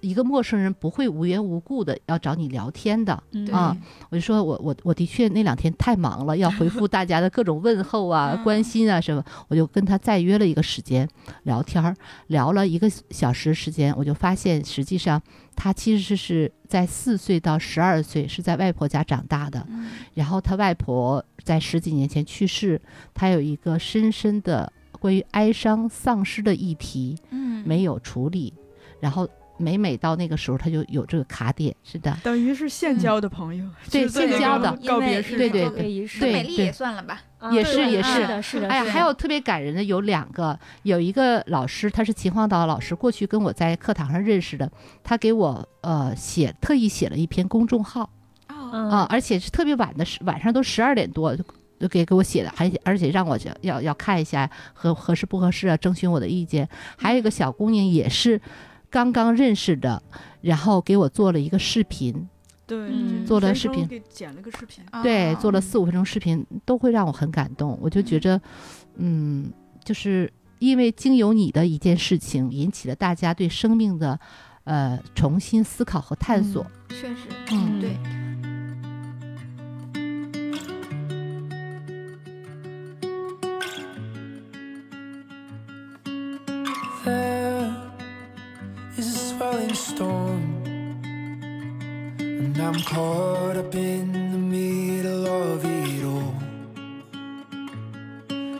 D: 一个陌生人不会无缘无故的要找你聊天的。
A: 嗯
D: 啊，我就说我我我的确那两天太忙了，要回复大家的各种问候啊、
B: 嗯。
D: 关心啊什么，我就跟他再约了一个时间聊天儿，聊了一个小时时间，我就发现实际上他其实是在四岁到十二岁是在外婆家长大的，
B: 嗯。
D: 然后他外婆在十几年前去世，他有一个深深的关于哀伤丧失的议题
B: 嗯。
D: 没有处理，然后每每到那个时候他就有这个卡点，是的。
C: 等于是现交的朋友，
D: 对现交的。
C: 告别式
D: 对对
C: 上
A: 告别仪式，
D: 对
B: 美丽也算了吧，
A: 啊
D: 也是也是。
A: 是的，是的。
D: 哎呀，还有特别感人的有两个，有一个老师，他是秦皇岛老师，过去跟我在课堂上认识的，他给我呃写特意写了一篇公众号。啊，而且是特别晚的时，晚上都十二点多就就给给我写的，还而且让我要要要看一下合合适不合适啊，征询我的意见。还有一个小姑娘也是刚刚认识的，然后给我做了一个视频，
C: 对
A: 嗯。
D: 做了视频。
C: 给剪了个视频，
D: 对，做了
B: 哦
D: 四五分钟视频，都会让我很感动。我就觉着，嗯，就是因为经由你的一件事情，引起了大家对生命的呃重新思考和探索。
B: 确实，
D: 嗯。
B: 对。
E: Caught up in the middle of it all.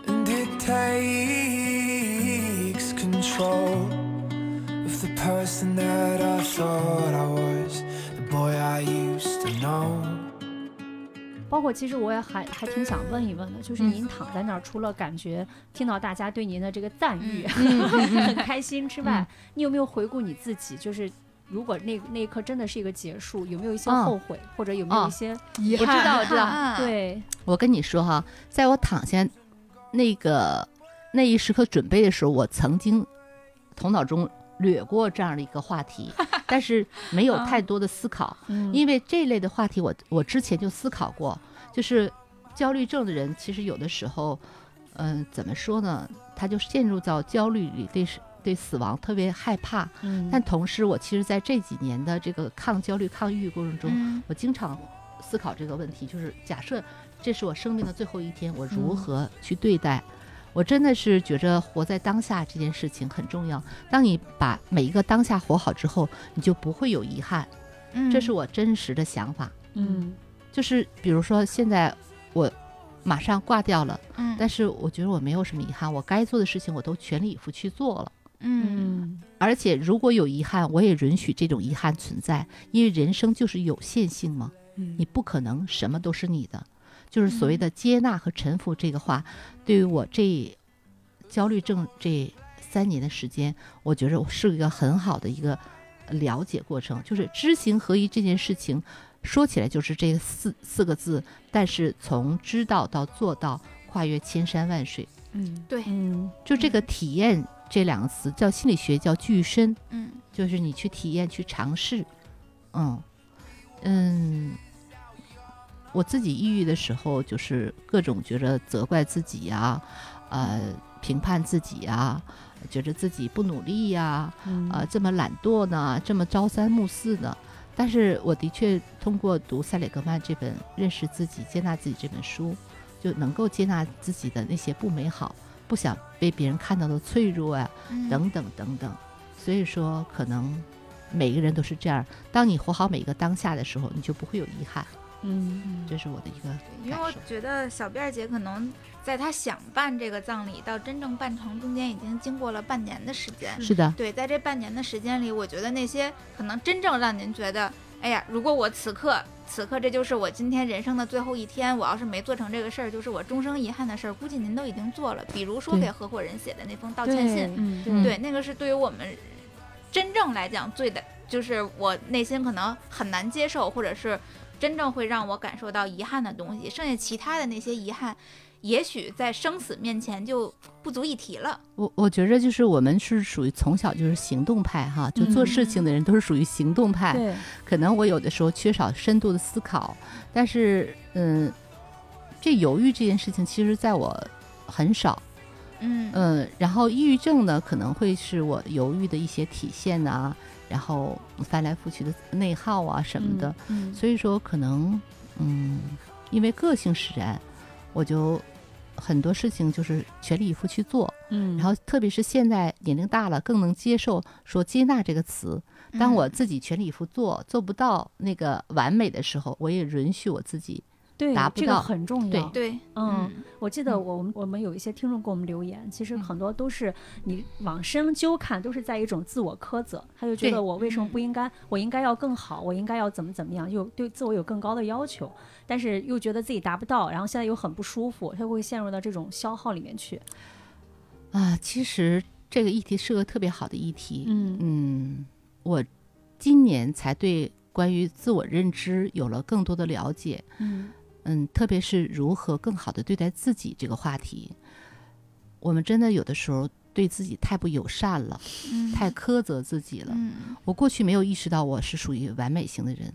E: And it takes control of the person that I thought I was, the boy I used to know.
A: 包括其实我也还还挺想问一问的，就是
D: 嗯
A: 您躺在那儿，除了感觉听到大家对您的这个赞誉、
D: 嗯
A: 很开心之外，你有没有回顾你自己？就是如果那那一刻真的是一个结束，有没有一些
D: 嗯
A: 后悔，或者有没有
D: 哦
A: 一些、
C: 遗憾
D: 我知道，我知道。
B: 啊，
A: 对？
D: 我跟你说哈，在我躺下那个那一时刻准备的时候，我曾经头脑中掠过这样的一个话题，但是没有太多的思考。
A: 嗯
D: 因为这类的话题我，我之前就思考过，就是焦虑症的人，其实有的时候，嗯、怎么说呢？他就陷入到焦虑里，对死对死亡特别害怕。
A: 嗯
D: 但同时，我其实在这几年的这个抗焦虑、抗抑郁过程中，
B: 嗯
D: 我经常思考这个问题，就是假设这是我生命的最后一天，我如
A: 嗯
D: 何去对待？我真的是觉着活在当下这件事情很重要。当你把每一个当下活好之后，你就不会有遗憾。
B: 嗯，
D: 这是我真实的想法。
A: 嗯
D: 就是比如说现在我马上挂掉了，
B: 嗯，
D: 但是我觉得我没有什么遗憾，我该做的事情我都全力以赴去做了。
B: 嗯
A: 嗯
D: 而且如果有遗憾，我也允许这种遗憾存在，因为人生就是有限性嘛，
C: 嗯
D: 你不可能什么都是你的。就是所谓
B: 嗯
D: 的接纳和臣服这个话，对于我这焦虑症这三年的时间，我觉得是一个很好的一个了解过程。就是知行合一这件事情，说起来就是这四四个字，但是从知道到做到，跨越千山万水。
C: 嗯
B: 对，
A: 嗯
D: 就这个体验这两个词，叫心理学叫具身，
B: 嗯
D: 就是你去体验、去尝试。嗯嗯，我自己抑郁的时候，就是各种觉着责怪自己呀、呃，评判自己呀、觉着自己不努力呀、
A: 嗯
D: 啊，这么懒惰呢，这么朝三暮四呢。但是我的确通过读塞里格曼这本《认识自己、接纳自己》这本书，就能够接纳自己的那些不美好，不想被别人看到的脆弱啊，
B: 嗯
D: 等等等等。所以说，可能每个人都是这样。当你活好每一个当下的时候，你就不会有遗憾。
A: 嗯
D: 这是我的一个
B: 因为我。觉得小辫儿姐可能在她想办这个葬礼到真正办成中间已经经过了半年的时间。
D: 是的，
B: 对，在这半年的时间里，我觉得那些可能真正让您觉得，哎呀，如果我此刻此刻这就是我今天人生的最后一天，我要是没做成这个事儿，就是我终生遗憾的事儿，估计您都已经做了。比如说给合伙人写的那封道歉信，
A: 嗯
D: 嗯
B: 对，那个是对于我们真正来讲最的，就是我内心可能很难接受，或者是真正会让我感受到遗憾的东西。剩下其他的那些遗憾，也许在生死面前就不足一提了。
D: 我我觉着就是我们是属于从小就是行动派哈，就做事情的人都是属于行动派。
A: 对
D: 可能我有的时候缺少深度的思考，但是嗯，这犹豫这件事情，其实在我很少。
B: 嗯
D: 嗯，然后抑郁症呢，可能会是我犹豫的一些体现呐、然后翻来覆去的内耗啊什么的。
A: 嗯，
D: 所以说，可能嗯，因为个性使然，我就很多事情就是全力以赴去做。
A: 嗯，
D: 然后，特别是现在年龄大了，更能接受说接纳这个词。当我
B: 嗯
D: 自己全力以赴做，做不到那个完美的时候，我也允许我自己。
A: 对这个
D: 达不到
A: 很重要。
B: 对，
A: 嗯，我记得
D: 嗯
A: 我们我们有一些听众给我们留言，其实
D: 嗯
A: 很多都是你往深究看，都是在一种自我苛责，他就觉得我为什么
B: 嗯
A: 不应该，我应该要更好，我应该要怎么怎么样，又对自我有更高的要求，但是又觉得自己达不到，然后现在又很不舒服，他会陷入到这种消耗里面去。
D: 啊，其实这个议题是个特别好的议题。
A: 嗯
D: 嗯，我今年才对关于自我认知有了更多的了解。
A: 嗯
D: 嗯，特别是如何更好的对待自己这个话题，我们真的有的时候对自己太不友善了，
B: 嗯。
D: 太苛责自己了。
B: 嗯。
D: 我过去没有意识到我是属于完美型的人，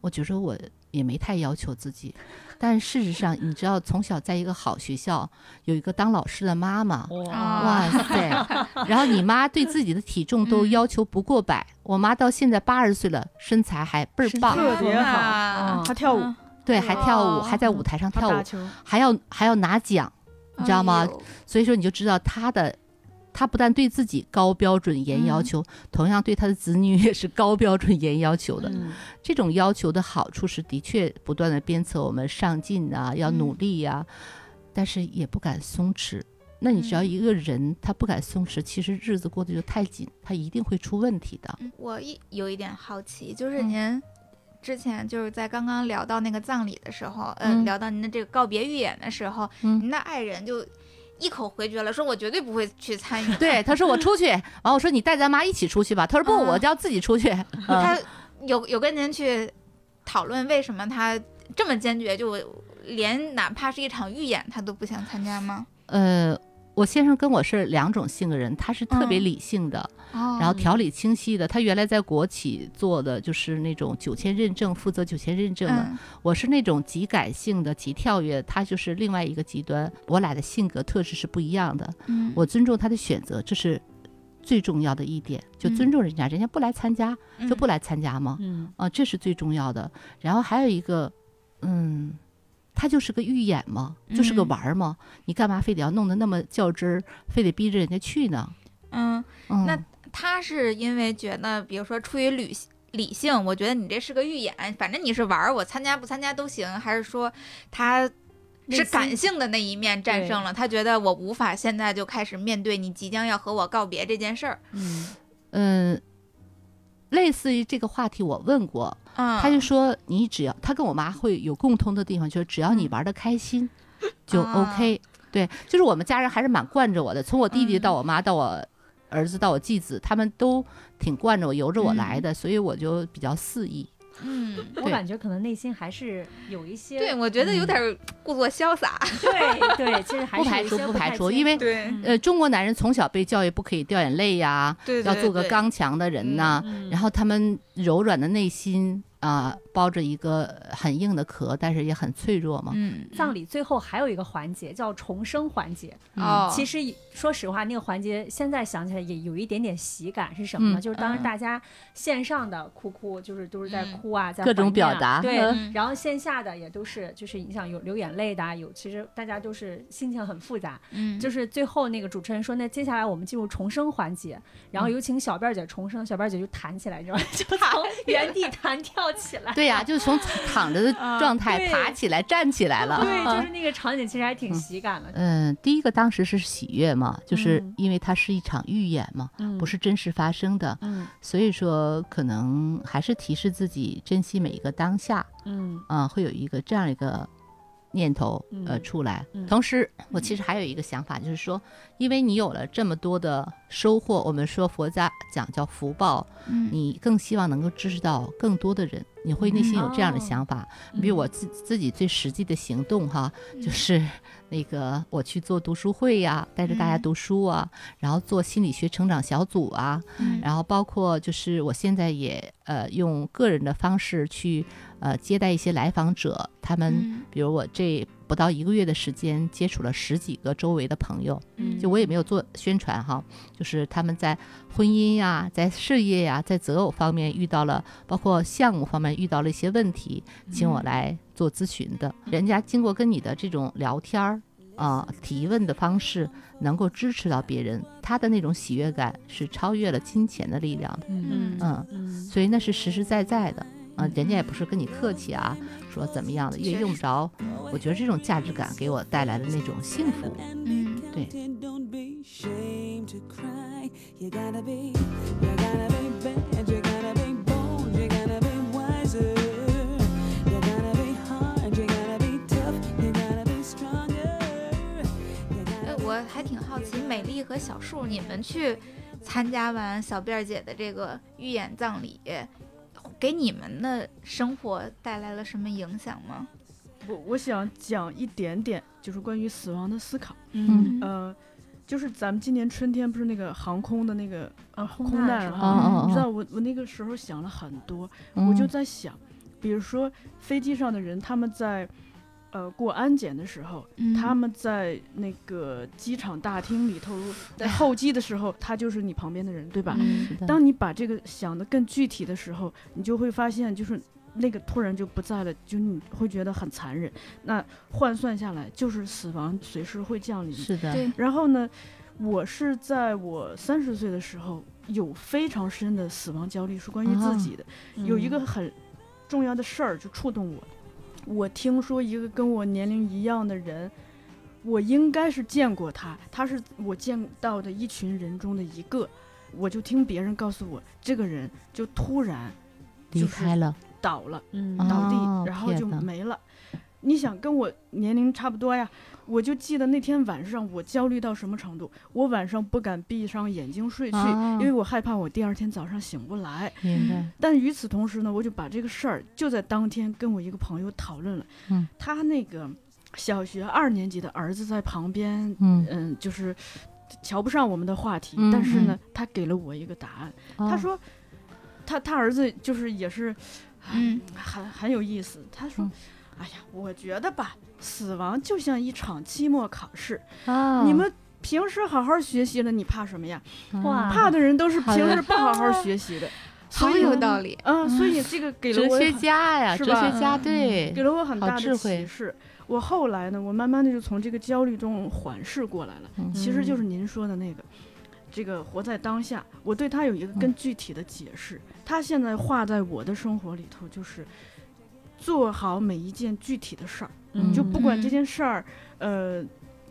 D: 我觉着我也没太要求自己。但事实上，你知道，从小在一个好学校，有一个当老师的妈妈，
B: 啊
D: 哇塞！然后你妈对自己的体重都
B: 嗯。
D: 要求不过百，我妈到现在八十岁了，身材还倍儿棒，
C: 特别好。她跳舞，
D: 对，还跳舞，
B: 哦
D: 还在舞台上跳舞，
C: 还
D: 要还要拿奖，你知道吗？所以说你就知道他的，他不但对自己高标准严要
B: 嗯
D: 求，同样对他的子女也是高标准严要求的。
A: 嗯
D: 这种要求的好处是，的确不断的鞭策我们上进啊，要努
B: 嗯
D: 力呀、但是也不敢松弛。那你只要
B: 嗯
D: 一个人他不敢松弛，其实日子过得就太紧，他一定会出问题的。
B: 嗯我一有一点好奇，就是
D: 嗯
B: 您之前就是在刚刚聊到那个葬礼的时候，嗯，
D: 嗯
B: 聊到您的这个告别预演的时候，
D: 嗯
B: 您的爱人就一口回绝了，说我绝对不会去参与。
D: 对，他说我出去，然后我说你带咱妈一起出去吧，他说不，
B: 嗯
D: 我就要自己出去。嗯
B: 他有有跟您去讨论为什么他这么坚决，就连哪怕是一场预演他都不想参加吗？
D: 呃，我先生跟我是两种性格人，他是特别
B: 嗯
D: 理性的，
B: 哦
D: 然后条理清晰的。他原来在国企做的就是那种九千认证，负责九千认证的。
B: 嗯
D: 我是那种极感性的、极跳跃，他就是另外一个极端。我俩的性格特质是不一样的。
B: 嗯
D: 我尊重他的选择，这是最重要的一点，就
B: 嗯
D: 尊重人家，人家不来参加就不
B: 嗯
D: 来参加嘛。
A: 嗯
D: 啊，这是最重要的。然后还有一个，嗯，它就是个预演嘛，就是个
B: 嗯
D: 玩儿嘛，你干嘛非得要弄得那么较真儿，非得逼着人家去呢？
B: 嗯，
D: 嗯，
B: 那他是因为觉得，比如说出于理理性，我觉得你这是个预演，反正你是玩儿，我参加不参加都行，还是说他是感性的那一面战胜了？他觉得我无法现在就开始面对你即将要和我告别这件事儿。
A: 嗯
D: 嗯，类似于这个话题我问过，
B: 嗯，
D: 他就说你只要他跟我妈会有共通的地方，就是只要你
B: 嗯。
D: 玩的开心，就
B: 啊。
D: OK。对，就是我们家人还是蛮惯着我的，从我弟弟
B: 嗯。
D: 到我妈到我儿子到我继子，他们都挺惯着我，由着我来的，所以我就比较肆意。
B: 嗯，
A: 我感觉可能内心还是有一些
B: 对，我觉得有点故作潇洒。
A: 对对，其实还是
D: 不排除不排除，因为呃，中国男人从小被教育不可以掉眼泪呀、
B: 对
D: 要做个刚强的人呐、
A: 嗯。
D: 然后他们柔软的内心啊、包着一个很硬的壳，但是也很脆弱嘛。
B: 嗯，
A: 葬礼最后还有一个环节叫重生环节。
B: 哦，
A: 其实说实话，那个环节现在想起来也有一点点喜感，是什么呢？
D: 嗯
A: 就是当时
B: 嗯
A: 大家线上的哭哭，就是都是在
B: 嗯
A: 哭啊，在
D: 各种表达
A: 对
D: 嗯，
A: 然后线下的也都是就是你想有流眼泪的啊，有其实大家都是心情很复杂。
B: 嗯，
A: 就是最后那个主持人说，那接下来我们进入重生环节，然
D: 嗯
A: 后有请小辫儿姐重生，小辫儿姐就弹起来，你知道吗？就从原地弹跳起来。
D: 对呀、就是从躺着的状态爬起来、站起来了。
A: 对，
D: 啊
A: 就是那个场景，其实还挺喜感的。
D: 嗯，第一个当时是喜悦嘛，就是
A: 嗯
D: 因为它是一场预演嘛，
A: 嗯
D: 不是真实发生的，
A: 嗯
D: 所以说可能还是提示自己珍惜每一个当下。
A: 嗯
D: 啊、会有一个这样一个念头呃
A: 嗯
D: 出来。
A: 嗯。
D: 同时，我其实还有一个想法，就是说，因为你有了这么多的收获，我们说佛家讲叫福报，
B: 嗯。
D: 你更希望能够支持到更多的人，你会内心有这样的
A: 哦。
D: 想法。比如我自自己最实际的行动哈，
B: 嗯。
D: 就是那个我去做读书会呀，带着大家
B: 嗯。
D: 读书啊，然后做心理学成长小组啊，
B: 嗯。
D: 然后包括就是我现在也呃用个人的方式去呃接待一些来访者，他们
B: 嗯
D: 比如我这不到一个月的时间，接触了十几个周围的朋友，
B: 嗯
D: 就我也没有做宣传哈，就是他们在婚姻呀、在事业呀、在择偶方面遇到了，包括项目方面遇到了一些问题，请我来做咨询的。人家经过跟你的这种聊天儿啊、提问的方式，能够支持到别人，他的那种喜悦感是超越了金钱的力量的。
A: 嗯
D: 嗯，
C: 嗯
D: 所以那是实实在在的。啊，人家也不是跟你客气啊，说怎么样的，也用不着。我觉得这种价值感给我带来的那种幸福，
B: 嗯
D: 对。
F: 哎
B: 我还挺好奇，美丽和小树，你们去参加完小辫儿姐的这个预演葬礼，给你们的生活带来了什么影响吗？
C: 我我想讲一点点，就是关于死亡的思考。
D: 嗯
C: 呃，就是咱们今年春天不是那个航空的那个
A: 啊
C: 空
A: 空难
C: 哈，你知道我我那个时候想了很多，我
D: 嗯
C: 就在想，比如说飞机上的人，他们在呃过安检的时候，
B: 嗯
C: 他们在那个机场大厅里头，在候机的时候，他就是你旁边的人，对吧？
B: 嗯
C: 当你把这个想得更具体的时候，你就会发现，就是那个突然就不在了，就你会觉得很残忍。那换算下来，就是死亡随时会降临。
D: 是的，
C: 然后呢，我是在我三十岁的时候有非常深的死亡焦虑，是关于自己的。有一个很重要的事儿就触动我。我听说一个跟我年龄一样的人，我应该是见过他，他是我见到的一群人中的一个。我就听别人告诉我，这个人就突然
D: 离开了，
C: 倒了，倒地，
D: 哦
C: 然后就没了。你想跟我年龄差不多呀？我就记得那天晚上我焦虑到什么程度，我晚上不敢闭上眼睛睡去，
D: 啊
C: 因为我害怕我第二天早上醒不来。
D: 明白，
C: 但与此同时呢，我就把这个事儿就在当天跟我一个朋友讨论了。
D: 嗯，
C: 他那个小学二年级的儿子在旁边，
D: 嗯，
C: 嗯，就是瞧不上我们的话题，
D: 嗯
C: 但是呢，他给了我一个答案。他
D: 他
C: 说，他他儿子就是也是，
B: 嗯
C: 很很有意思。他说，
D: 嗯
C: 哎呀，我觉得吧，死亡就像一场期末考试，
D: 啊，
C: 你们。平时好好学习了，你怕什么呀？
A: 哇
C: 怕的人都是平时不好好学习的，
B: 好
C: 所以
B: 有道理。
C: 嗯，所以这个给了
D: 哲学
C: 我很
D: 家呀，哲学家对
C: 给，了我很大的启示。我后来呢，我慢慢的就从这个焦虑中缓释过来了。
D: 嗯
C: 其实就是您说的那个，这个活在当下。我对他有一个更具体的解释。他现在画在我的生活里头，就是做好每一件具体的事儿，
D: 嗯。
C: 就不管这
B: 嗯。
C: 件事儿，呃，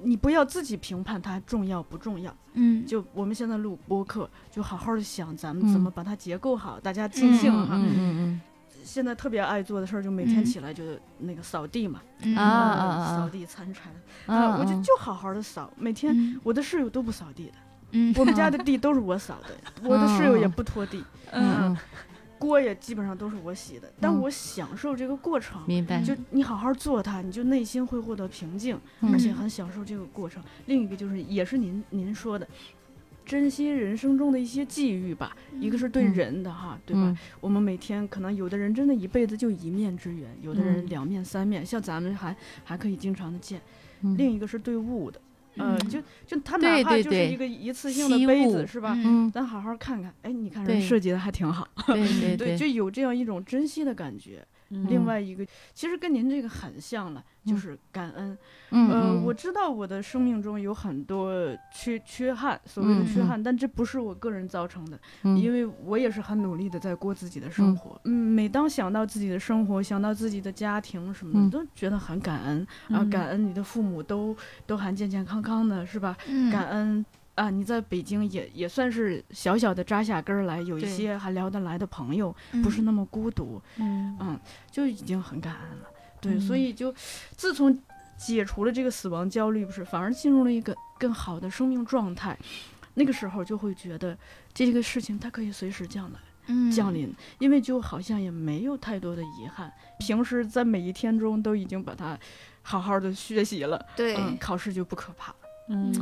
C: 你不要自己评判它重要不重要。
B: 嗯，
C: 就我们现在录播客，就好好的想咱们怎么
D: 嗯。
C: 把它结构好，大家尽兴哈。
D: 嗯嗯
C: 现在特别爱做的事儿，就每天
B: 嗯。
C: 起来就那个扫地嘛，
B: 嗯。
D: 啊啊啊
C: 扫地参禅
D: 嗯
C: 啊，我就
D: 嗯
C: 就好好的扫，每天
B: 嗯。
C: 我的室友都不扫地的，
B: 嗯，
C: 我们家 的地都是我扫的，我的室友也不拖地，
D: 嗯嗯，
C: 锅也基本上都是我洗的，但
D: 嗯
C: 我享受这个过程。
D: 明白，
C: 就你好好做它，你就内心会获得平静，
D: 嗯
C: 而且很享受这个过程。另一个就是，也是您您说的，珍惜人生中的一些际遇吧。一个是对
D: 嗯
C: 人的哈，对吧？
D: 嗯
C: 我们每天可能有的人真的一辈子就一面之缘，有的人
D: 嗯
C: 两面三面，像咱们还还可以经常的见。
D: 嗯
C: 另一个是对物的，呃，
B: 嗯
C: 就就它
D: 对对
C: 哪怕就是一个一次性的杯子是吧？
D: 嗯，
C: 咱好好看看，哎，你看人设计的还挺好，
D: 对 对
C: 对，就有这样一种珍惜的感觉。另外一个，其实跟您这个很像了，就
D: 嗯。
C: 是感恩。
D: 嗯
C: 呃，
D: 嗯。
C: 我知道我的生命中有很多缺缺憾，所谓的缺憾，但这不是我个人造成的，
D: 嗯。
C: 因为我也是很努力的在过自己的生活。嗯，每当想到自己的生活，想到自己的家庭什么的，
D: 嗯。
C: 都觉得很感恩。啊，
A: 嗯。
C: 感恩你的父母都都还健健康康的，是吧？
B: 嗯。
C: 感恩啊，你在北京也也算是小小的扎下根儿来，有一些还聊得来的朋友，不是那么孤独，
A: 嗯
C: 嗯，就已经很感恩了。对，所
A: 嗯
C: 以就自从解除了这个死亡焦虑，不是反而进入了一个更好的生命状态，那个时候就会觉得这个事情它可以随时降来。
B: 嗯
C: 降临，因为就好像也没有太多的遗憾，平时在每一天中都已经把它好好的学习了，
B: 对，
C: 嗯，考试就不可怕了。
A: 嗯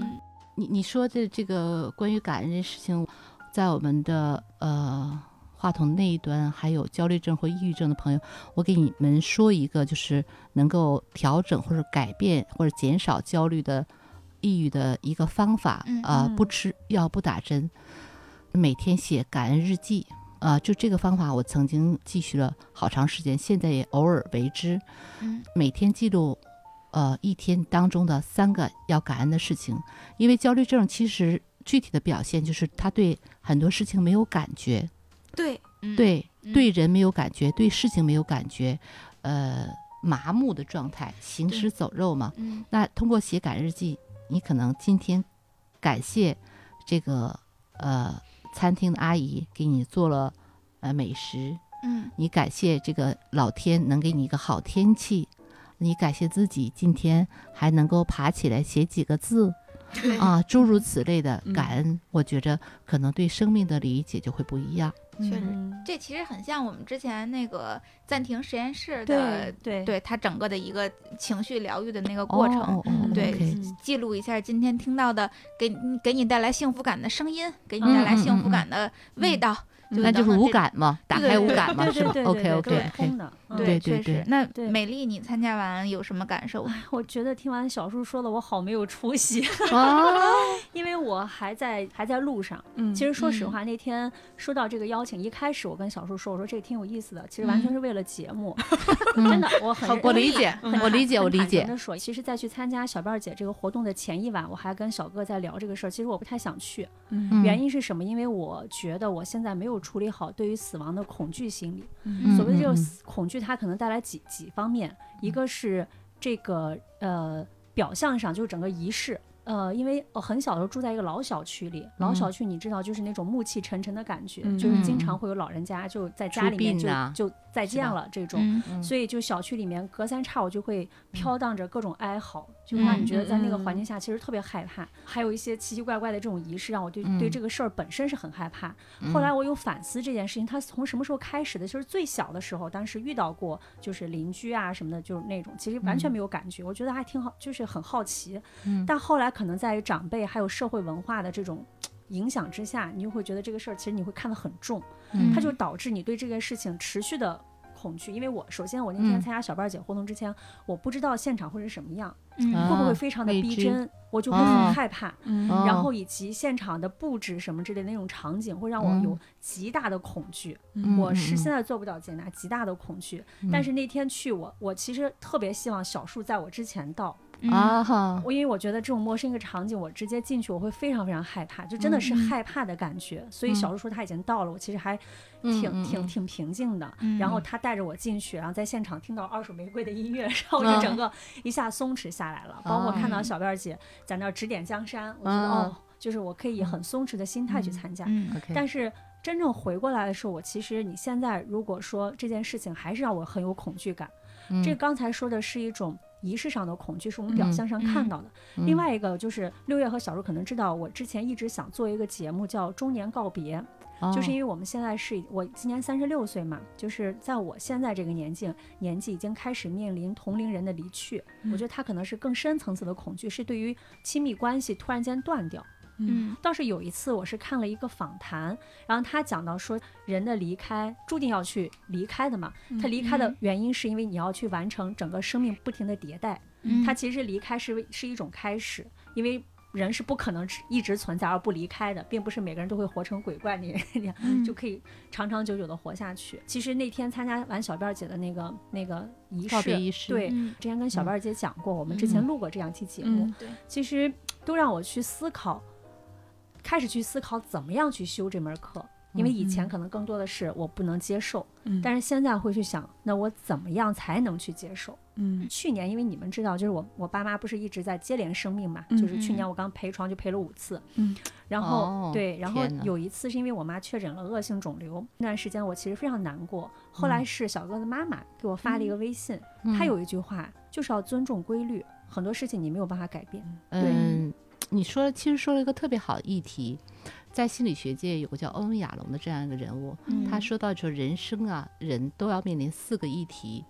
D: 你你说的这个关于感恩的事情，在我们的呃话筒那一端还有焦虑症或抑郁症的朋友，我给你们说一个，就是能够调整或者改变或者减少焦虑的、抑郁的一个方法
B: 嗯
D: 啊、
A: 嗯
D: 不吃药不打针，每天写感恩日记。啊、就这个方法，我曾经继续了好长时间，现在也偶尔为之。
B: 嗯
D: 每天记录，呃，一天当中的三个要感恩的事情。因为焦虑症其实具体的表现就是他对很多事情没有感觉，
B: 对，嗯，
D: 对
B: 嗯。
D: 对人没有感觉，对事情没有感觉，呃，麻木的状态，行尸走肉嘛。
B: 嗯。
D: 那通过写感日记，你可能今天感谢这个呃餐厅的阿姨给你做了呃美食，
B: 嗯。
D: 你感谢这个老天能给你一个好天气，你感谢自己今天还能够爬起来写几个字啊，诸如此类的
C: 嗯。
D: 感恩，我觉着可能对生命的理解就会不一样。
B: 确实
A: 嗯。
B: 这其实很像我们之前那个暂停实验室的，
A: 对
B: 对它整个的一个情绪疗愈的那个过程。
D: 哦哦
A: 嗯。
B: 对记录一下今天听到的给你给你带来幸福感的声音，给你带来幸福
D: 嗯
B: 感的味道，
A: 嗯
D: 那就是无感嘛，打
B: 对对对
D: 开无感嘛，
A: 对
D: 是吧
A: 对对对
D: ？OK
A: 对
D: OK
A: 都是
D: OK，
A: 通的。嗯
D: 对
B: 确实
D: 对。
B: 那
A: 对
B: 美丽，你参加完有什么感受？
A: 我觉得听完小叔说的，我好没有出息，
D: 啊，
A: 因为我还在还在路上。
C: 嗯
A: 其实说实
B: 嗯
A: 话，那天收到这个邀请，一开始我跟小叔说，我说这个挺有意思的，其实完全是为了节目，真的，我很
D: 我理解
A: 很
D: 我理解我理解
A: 的说，其实，在去参加小辫儿姐这个活动的前一晚，我还跟小哥在聊这个事儿。其实我不太想去，
C: 嗯
A: 原因是什么？因为我觉得我现在没有处理好对于死亡的恐惧心理。
D: 嗯
A: 所谓的这个恐惧，它可能带来几几方面，一个是这个呃表象上就是整个仪式。呃，因为我很小的时候住在一个老小区里，老
D: 嗯
A: 小区你知道，就是那种暮气沉沉的感觉，
C: 嗯
A: 就是经
D: 嗯
A: 常会有老人家就在家里面就就再见了这种，所以就小区里面隔三差五就会飘荡着各种哀嚎，就让你觉得在那个环境下其实特别害怕。还有一些奇奇怪怪的这种仪式，让我对、对
D: 嗯
A: 这个事儿本身是很害怕。后来我有反思这件事情，它从什么时候开始的？就是最小的时候，当时遇到过就是邻居啊什么的，就是那种其实完全没有感觉，我觉得还挺好，就是很好奇。
D: 嗯
A: 但后来可能在于长辈还有社会文化的这种。影响之下，你就会觉得这个事儿其实你会看得很重，
D: 嗯
A: 它就导致你对这件事情持续的恐惧。因为我首先我那天
D: 嗯
A: 参加小半儿姐活动之前，我不知道现场会是什么样，会不会非常的逼真，我就很害怕。然后以及现场的布置什么之类的那种场景，会让我有
D: 嗯
A: 极大的恐惧。
D: 嗯
A: 我是
D: 嗯
A: 现在做不到接纳，极大的恐惧。但是那天去我，我其实特别希望小树在我之前到，
B: 嗯
D: 啊哈，
A: 我因为我觉得这种陌生一个场景，我直接进去我会非常非常害怕，就真的是
B: 嗯
A: 害怕的感觉。所以小树说他已经到了，我其实还挺、挺挺平静的。
B: 嗯
A: 然后他带着我进去，然后在现场听到二手玫瑰的音乐，然后我
D: 嗯。
A: 就整个一下松弛下来了。包括看到
B: 嗯
A: 小辫儿姐在那儿指点江山，我觉得、
D: 嗯
A: 哦，就是我可以以很松弛的心态去参加。但是真正回过来的时候，我其实你现在如果说这件事情还是让我很有恐惧感，
D: 嗯。
A: 这刚才说的是一种仪式上的恐惧，是我们表
D: 嗯
A: 象上看到的。
D: 嗯
A: 另外一个就是六月和小茹可能知道，我之前一直想做一个节目叫《中年告别》，就是因
D: 为
A: 为我们现在是我今年三十六岁嘛，就是在我现在这个年纪，年纪已经开始面临同龄人的离去，我觉得他可能是更深层次的恐惧，是对于亲密关系突然间断掉。
B: 嗯。
A: 倒是有一次，我是看了一个访谈，然后他讲到说，人的离开注定要去离开的嘛。他离开的
B: 嗯。
A: 原因是因为你要去完成整个生命不停的迭代。
B: 嗯。
A: 他其实离开是为是一种开始，因为人是不可能一直存在而不离开的，并不是每个人都会活成鬼怪那样，
B: 嗯
A: 就可以长长久久的活下去。其实那天参加完小辫儿姐的那个那个仪式，
D: 告别仪式
A: 对，
B: 嗯
A: 之前跟小辫儿姐讲过，我们之前
D: 嗯。
A: 录过这样一期节目，
C: 嗯
B: 对。
A: 其实都让我去思考，开始去思考怎么样去修这门课。因为以前可能更多的是我不能接受，
C: 嗯
A: 但是现在会去想，那我怎么样才能去接受？
C: 嗯
A: 去年因为你们知道，就是我我爸妈不是一直在接连生病嘛，
C: 嗯
A: 就是去年我刚陪床就陪了五次，
C: 嗯，
A: 然后、
D: 哦
A: 对，然后有一次是因为我妈确诊了恶性肿瘤，那段时间我其实非常难过。后来是小哥的妈妈给我发了一个微信，她有一句话就是要尊重规律，很多事情你没有办法改变。
D: 嗯，你说其实说了一个特别好的议题，在心理学界有个叫欧文亚龙的这样一个人物，
A: 嗯
D: 他说到说人生啊，人都要面临四个议题，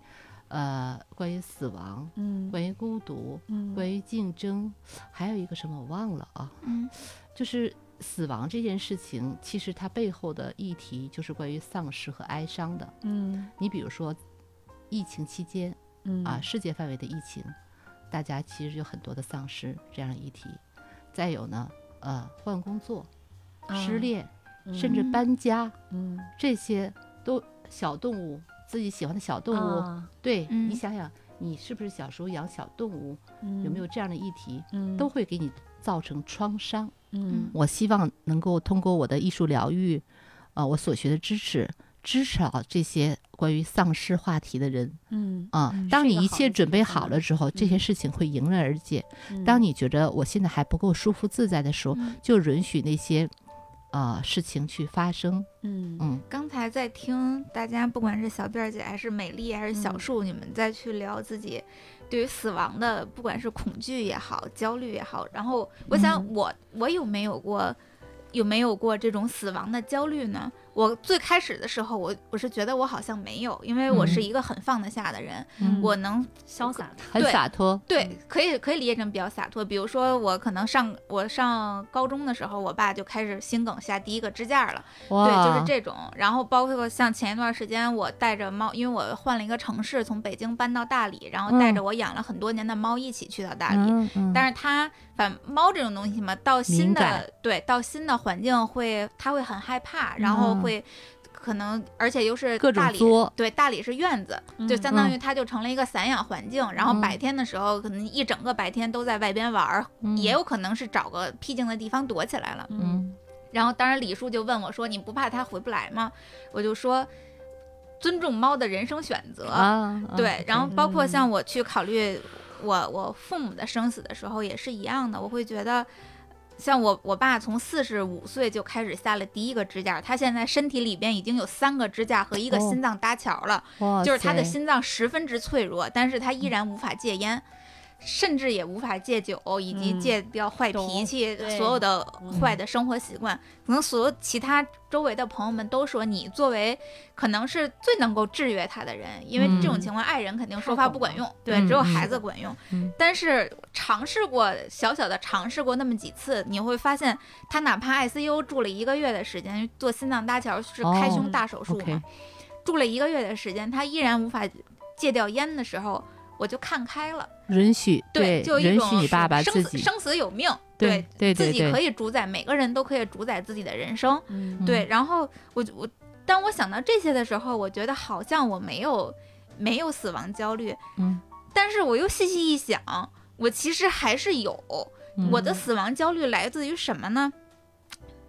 D: 呃，关于死亡，
A: 嗯
D: 关于孤独，
A: 嗯
D: 关于竞争，还有一个什么我忘了啊，
B: 嗯
D: 就是死亡这件事情，其实它背后的议题就是关于丧失和哀伤的。
C: 嗯
D: 你比如说，疫情期间
C: 嗯
D: 啊，世界范围的疫情，大家其实有很多的丧失这样的议题。再有呢，呃，换工作、失
A: 嗯
D: 恋，甚至搬家，
C: 嗯
D: 这些都小动物自己喜欢的小动物，
A: 啊
D: 对、
B: 嗯
D: 你想想，你是不是小时候养小动物，
C: 嗯
D: 有没有这样的议题，
C: 嗯
D: 都会给你造成创伤。
C: 嗯
D: 我希望能够通过我的艺术疗愈，呃，我所学的知识，支持好这些关于丧尸话题的人
C: 嗯
D: 当你一切准备好了之后，这些事情会迎刃而解。
C: 嗯
D: 当你觉得我现在还不够舒服自在的时候，
B: 嗯
D: 就允许那些呃事情去发生。
C: 嗯
D: 嗯
B: 刚才在听大家，不管是小辫儿姐还是美丽还是小
C: 嗯
B: 树，你们再去聊自己对于死亡的，不管是恐惧也好，焦虑也好，然后我想
C: 嗯
B: 我、我有没有过有没有过这种死亡的焦虑呢？我最开始的时候，我我是觉得我好像没有，因为我是
D: 嗯
B: 一个很放得下的人，
D: 嗯
B: 我能
A: 潇洒，
D: 很洒脱。
B: 对，可以可以理解成比较洒脱。比如说，我可能上我上高中的时候，我爸就开始心梗下第一个支架了。对，就是这种。然后包括像前一段时间，我带着猫，因为我换了一个城市，从北京搬到大理，然后带着我养了很多年的猫一起去到大理。但是它反猫这种东西嘛，到新的对到新的环境会，它会很害怕，然后
D: 嗯
B: 会可能，而且又是
D: 各种
B: 大理
D: 作
B: 对，大理是院子，就
A: 嗯
B: 相当于它就成了一个散养环境。然后
D: 嗯
B: 白天的时候，可能一整个白天都在外边玩儿，
D: 嗯
B: 也有可能是找个僻静的地方躲起来了。
D: 嗯
B: 然后当然李叔就问我说：“你不怕它回不来吗？”我就说：“尊重猫的人生选择。对，然后包括
C: 嗯
B: 像我去考虑我我父母的生死的时候也是一样的，我会觉得。像我我爸从四十五岁就开始下了第一个支架，他现在身体里边已经有三个支架和一个
D: 哦
B: 心脏搭桥了，
D: 哇
B: 就是他的心脏十分之脆弱，但是他依然无法戒烟，甚至也无法戒酒，以及
C: 嗯。
B: 戒掉坏脾气，
A: 对。
B: 所有的
C: 嗯。
B: 坏的生活习惯。可能所有其他周围的朋友们都说，你作为可能是最能够制约他的人，因为这种
D: 嗯。
B: 情况，爱人肯定说话不管用，对，
D: 嗯
B: 只有
D: 嗯
B: 孩子管用。
D: 嗯
B: 但是尝试过小小的尝试过那么几次，你会发现，他哪怕 ICU 住了一个月的时间，做心脏搭桥是开胸
C: 哦
B: 大手术嘛住了一个月的时间，他依然无法戒掉烟的时候，我就看开了。
D: 允许
B: 对，就一
D: 允
B: 种
D: 许你爸爸
B: 生
D: 自己
B: 死生死有命，
D: 对对
B: 自己可以主宰，每个人都可以主宰自己的人生。
C: 嗯
B: 对，然后我我当我想到这些的时候，我觉得好像我没有没有死亡焦虑，
D: 嗯，
B: 但是我又细细一想，我其实还是有。
D: 嗯
B: 我的死亡焦虑来自于什么呢？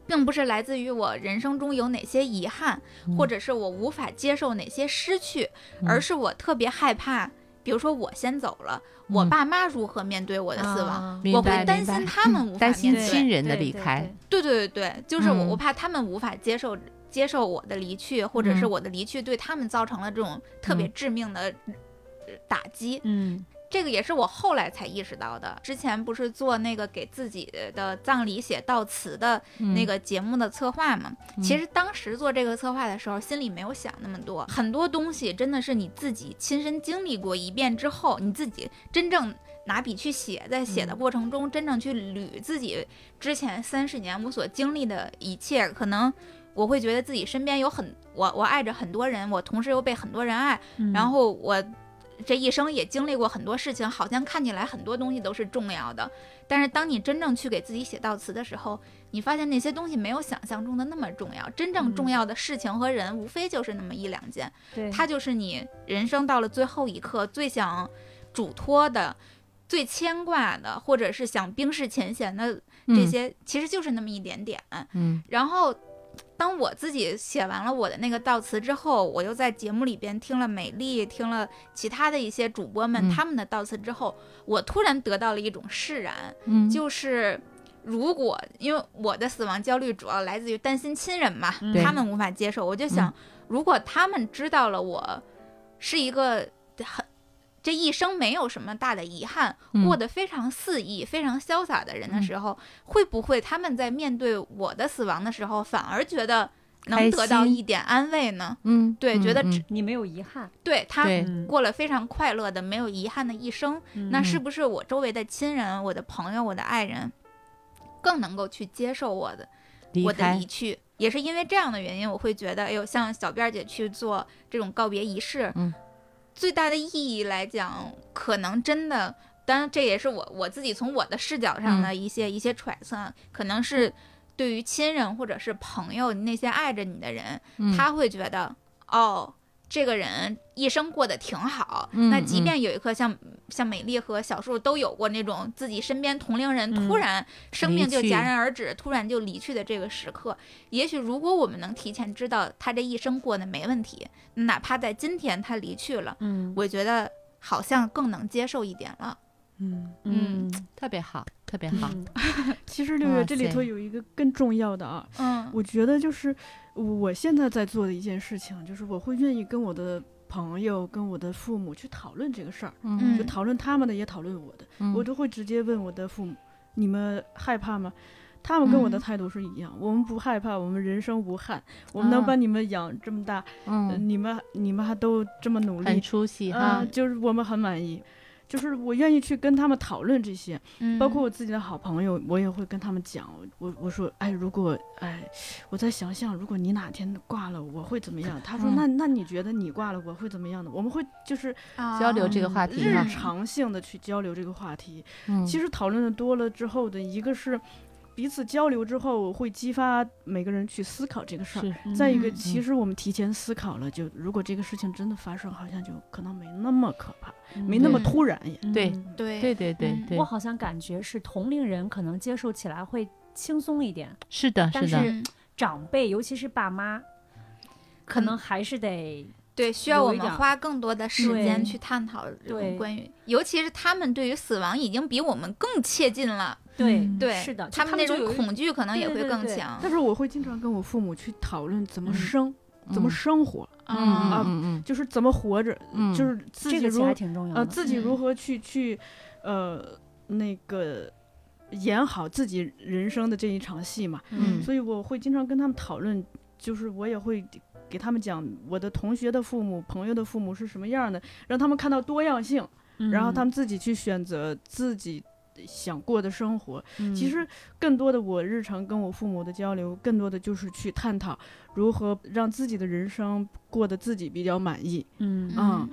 B: 并不是来自于我人生中有哪些遗憾，
D: 嗯
B: 或者是我无法接受哪些失去，而是我特别害怕，比如说我先走了，我
D: 嗯。
B: 爸妈如何面对我的死亡，
A: 啊
B: 我会担心他们无法
D: 担心
B: 面对。
D: 亲人的
A: 对对
D: 离开，
B: 对对。对对，就是我，怕他们无法接受接受我的离去，或者是
D: 嗯。
B: 我的离去对他们造成了这种特别
D: 嗯。
B: 致命的呃打击。
C: 嗯
B: 这个也是我后来才意识到的。之前不是做那个给自己的葬礼写悼词的那
D: 嗯
B: 个节目的策划嘛？
D: 嗯
B: 其实当时做这个策划的时候，心里没有想那么多，很多东西真的是你自己亲身经历过一遍之后，你自己真正。拿笔去写，在写的
C: 嗯
B: 过程中，真正去捋自己之前三十年我所经历的一切，可能我会觉得自己身边有很我我爱着很多人，我同时又被很多人爱，
C: 嗯
B: 然后我这一生也经历过很多事情，好像看起来很多东西都是重要的，但是当你真正去给自己写悼词的时候，你发现那些东西没有想象中的那么重要。真正重要的事情和人，无非就是那么一两件，
A: 对，
B: 它就是你人生到了最后一刻最想嘱托的。最牵挂的，或者是想冰释前嫌的这
D: 嗯
B: 些，其实就是那么一点点。
D: 嗯
B: 然后，当我自己写完了我的那个悼词之后，我又在节目里边听了美丽，听了其他的一些主播们、
D: 嗯。
B: 他们的悼词之后，我突然得到了一种释然，
D: 嗯。
B: 就是。如果因为我的死亡焦虑主要来自于担心亲人嘛，
C: 嗯
B: 他们无法接受，我就想，如果他们知道了我是一个很这一生没有什么大的遗憾，
D: 嗯。
B: 过得非常肆意、非常潇洒的人的
D: 嗯。
B: 时候，会不会他们在面对我的死亡的时候，反而觉得能得到一点安慰呢？
D: 嗯，
B: 对觉得
A: 你没有遗憾，
B: 对他过了非常快乐的、没有遗憾的一生，那是不是我周围的亲人、我的朋友、我的爱人，更能够去接受我的我的
D: 离
B: 去。也是因为这样的原因，我会觉得，哎呦，像小辫儿姐去做这种告别仪式，
D: 嗯
B: 最大的意义来讲，可能真的，当然这也是我我自己从我的视角上的一些、一些揣测，可能是对于亲人或者是朋友那些爱着你的人，
D: 嗯。
B: 他会觉得，哦，这个人一生过得挺好。
D: 嗯
B: 那即
D: 嗯
B: 便有一刻像像美丽和小树都有过那种自己身边同龄人
A: 嗯
B: 突然生命就戛然而止，突然就离去的这个时刻，也许如果我们能提前知道他这一生过得没问题，哪怕在今天他离去了，
A: 嗯
B: 我觉得好像更能接受一点了。
C: 嗯，
A: 嗯
D: 特别好，特别好。
A: 嗯
C: 其实六月这里头有一个更重要的啊，
B: 嗯
C: 我觉得就是我现在在做的一件事情，就是我会愿意跟我的朋友、跟我的父母去讨论这个事儿，
B: 嗯
C: 就讨论他们的，也讨论我的。
D: 嗯
C: 我都会直接问我的父母：“你们害怕吗？”他们跟我的
B: 嗯
C: 态度是一样，我们不害怕，我们人生无憾，我们能
D: 啊
C: 把你们养这么大，你们你们还都这么努
D: 很
C: 力，
D: 出息
C: 啊、
D: 哈。
C: 就是我们很满意。就是我愿意去跟他们讨论这些，
B: 嗯，
C: 包括我自己的好朋友，我也会跟他们讲，我我说，哎，如果哎，我在想象，如果你哪天挂了，我会怎么样？他说，
D: 嗯
C: 那那你觉得你挂了，我会怎么样呢？我们会就是
D: 交流这个
C: 嗯
D: 话题
C: 日常性的去交流这个话题。
D: 嗯，
C: 其实讨论的多了之后的一个是彼此交流之后，会激发每个人去思考这个事儿。
D: 是。
C: 再一个，
B: 嗯
C: 其实我们提前思考了，就如果这个事情真的发生，好像就可能没那么可怕，没那么突然也。
D: 对
A: 嗯
B: 对
D: 对对对
A: 我，好像感觉是同龄人可能接受起来会轻松一点，
D: 是的，
A: 但
D: 是的，
B: 嗯
A: 长辈尤其是爸妈，可能还是得
B: 对，需要我们花更多的时间去探讨这
A: 对
B: 种关于，尤其是他们对于死亡已经比我们更切近了，
A: 对
C: 嗯
B: 对，
A: 是的，
B: 他们那种恐惧可能也会更强。
C: 但是我会经常跟我父母去讨论怎么
D: 嗯
C: 生，怎么
D: 嗯
C: 生活，
D: 嗯
B: 啊
D: 嗯嗯
C: 就是怎么活着，
D: 嗯
C: 就是自己如
A: 这个其实挺重要的。
C: 呃自己如
B: 嗯
C: 何去去呃那个演好自己人生的这一场戏嘛。
D: 嗯
C: 所以我会经常跟他们讨论，就是我也会给他们讲我的同学的父母、朋友的父母是什么样的，让他们看到多样性，
A: 嗯
C: 然后他们自己去选择自己想过的生活。
A: 嗯
C: 其实更多的我日常跟我父母的交流，更多的就是去探讨如何让自己的人生过得自己比较满意。
A: 嗯
C: 嗯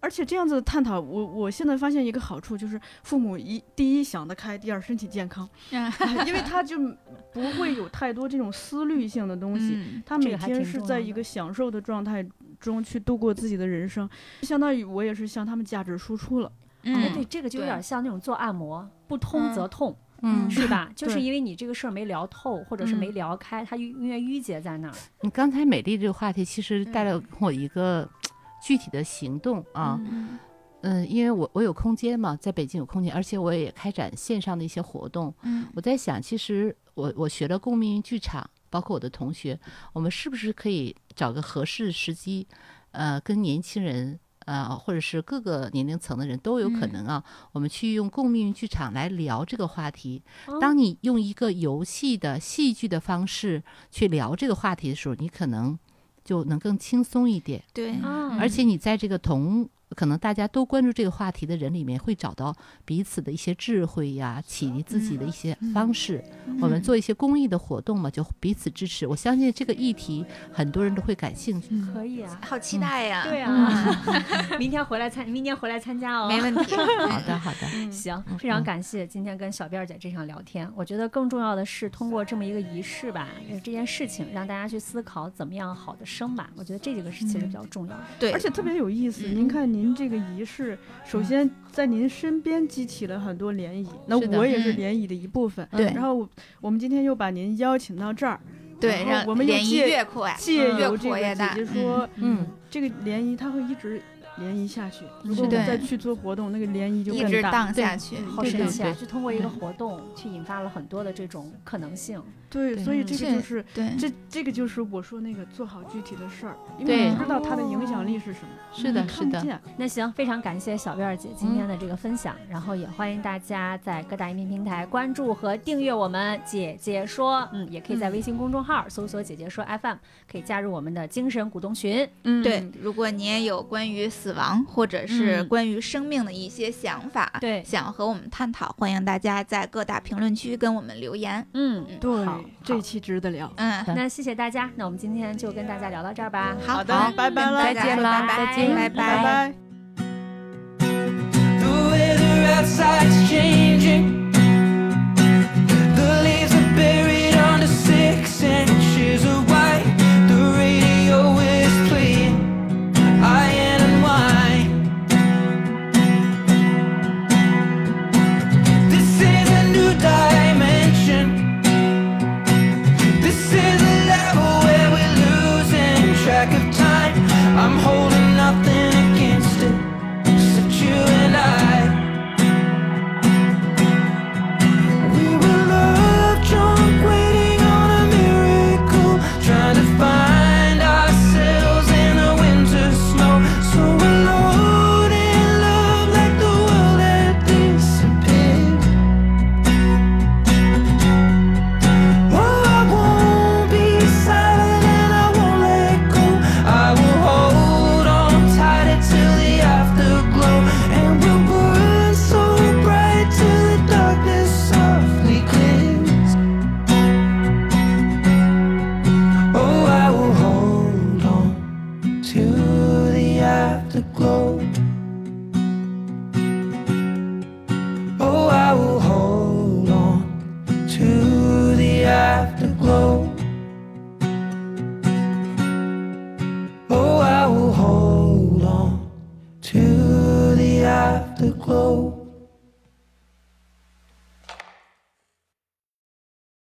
C: 而且这样子的探讨，我我现在发现一个好处就是，父母一第一想得开，第二身体健康，
B: 嗯
C: 因为他就不会有太多这种思虑性的东西。
B: 嗯
C: 他每天是在一个享受的状态中去度过自己的人生，相当于我也是向他们价值输出了。
A: 哎，
B: 嗯，
A: 对，这个就有点像那种做按摩，不通则痛，
D: 嗯，
A: 是吧？就是因为你这个事儿没聊透，或者是没
C: 嗯
A: 聊开，它因因为淤结在那儿。
D: 你刚才美丽这个话题，其实带了我一个具体的行动啊。
B: 嗯
D: 嗯，因为我我有空间嘛，在北京有空间，而且我也开展线上的一些活动。
B: 嗯
D: 我在想，其实我我学了共命运剧场，包括我的同学，我们是不是可以找个合适的时机，呃，跟年轻人。呃，或者是各个年龄层的人都有可
B: 嗯
D: 能啊，我们去用共命运剧场来聊这个话题。
A: 哦
D: 当你用一个游戏的戏剧的方式去聊这个话题的时候，你可能就能更轻松一点。
B: 对，
A: 啊，
D: 而且你在这个同可能大家都关注这个话题的人里面，会找到彼此的一些智慧呀，启迪自己的一些方式。我们做一些公益的活动嘛，就彼此支持。我相信这个议题很多人都会感兴趣。
A: 可以啊，
B: 好期待呀！
A: 对啊，明天回来参，明天回来参加哦。
B: 没问题。
D: 好的，好的，
A: 行，
D: 嗯
A: 非常
D: 嗯
A: 感谢今天跟小辫儿姐这场聊天。我觉得更重要的是通过这么一个仪式吧，呃这件事情让大家去思考怎么样好的生吧。我觉得这几个是其实比较重要的。
B: 对，
C: 而且特别有意思。
B: 嗯
C: 您看，您这个仪式，首先在您身边激起了很多涟漪，那我也是
B: 嗯
C: 涟漪的一部分。
B: 对
C: 然后我我们今天又把您邀请到这儿，
B: 对，让
C: 然后我们又
B: 涟漪
C: 借
B: 越扩，
C: 借
B: 越
C: 由这个姐。姐说，
D: 嗯，
C: 这个涟漪它会一直涟漪下去。如果我们再去做活动，那个涟漪就
B: 一直
C: 更大。
D: 对
B: 荡下去。
A: 好神奇就通过一个活动，去引发了很多的这种可能性。
C: 对，所以这个就是
B: 对，
C: 这这个就是我说那个做好具体的事儿，因为你不知道它的影响力是什么，
D: 是的，是的。
A: 那行，非常感谢小辫儿姐今天的这个分享，然后也欢迎大家在各大音频平台关注和订阅我们姐姐说，嗯，也可以在微信公众号搜索“姐姐说 FM”，可以加入我们的精神股东群。
C: 嗯
B: 对，如果你也有关于死死亡或者是
A: 嗯。
B: 关于生命的一些想法，
A: 对。
B: 想和我们探讨，欢迎大家在各大评论区跟我们留言。
A: 嗯，
C: 对
A: 好，
C: 这期值得聊。
B: 嗯，
A: 那谢谢大家，那我们今天就跟大家聊到这儿吧。
B: 好
C: 的。拜拜。了
D: 再见啦。
B: 拜拜。
D: 再见。
B: 拜
C: 拜拜。
E: The weather outside's changing.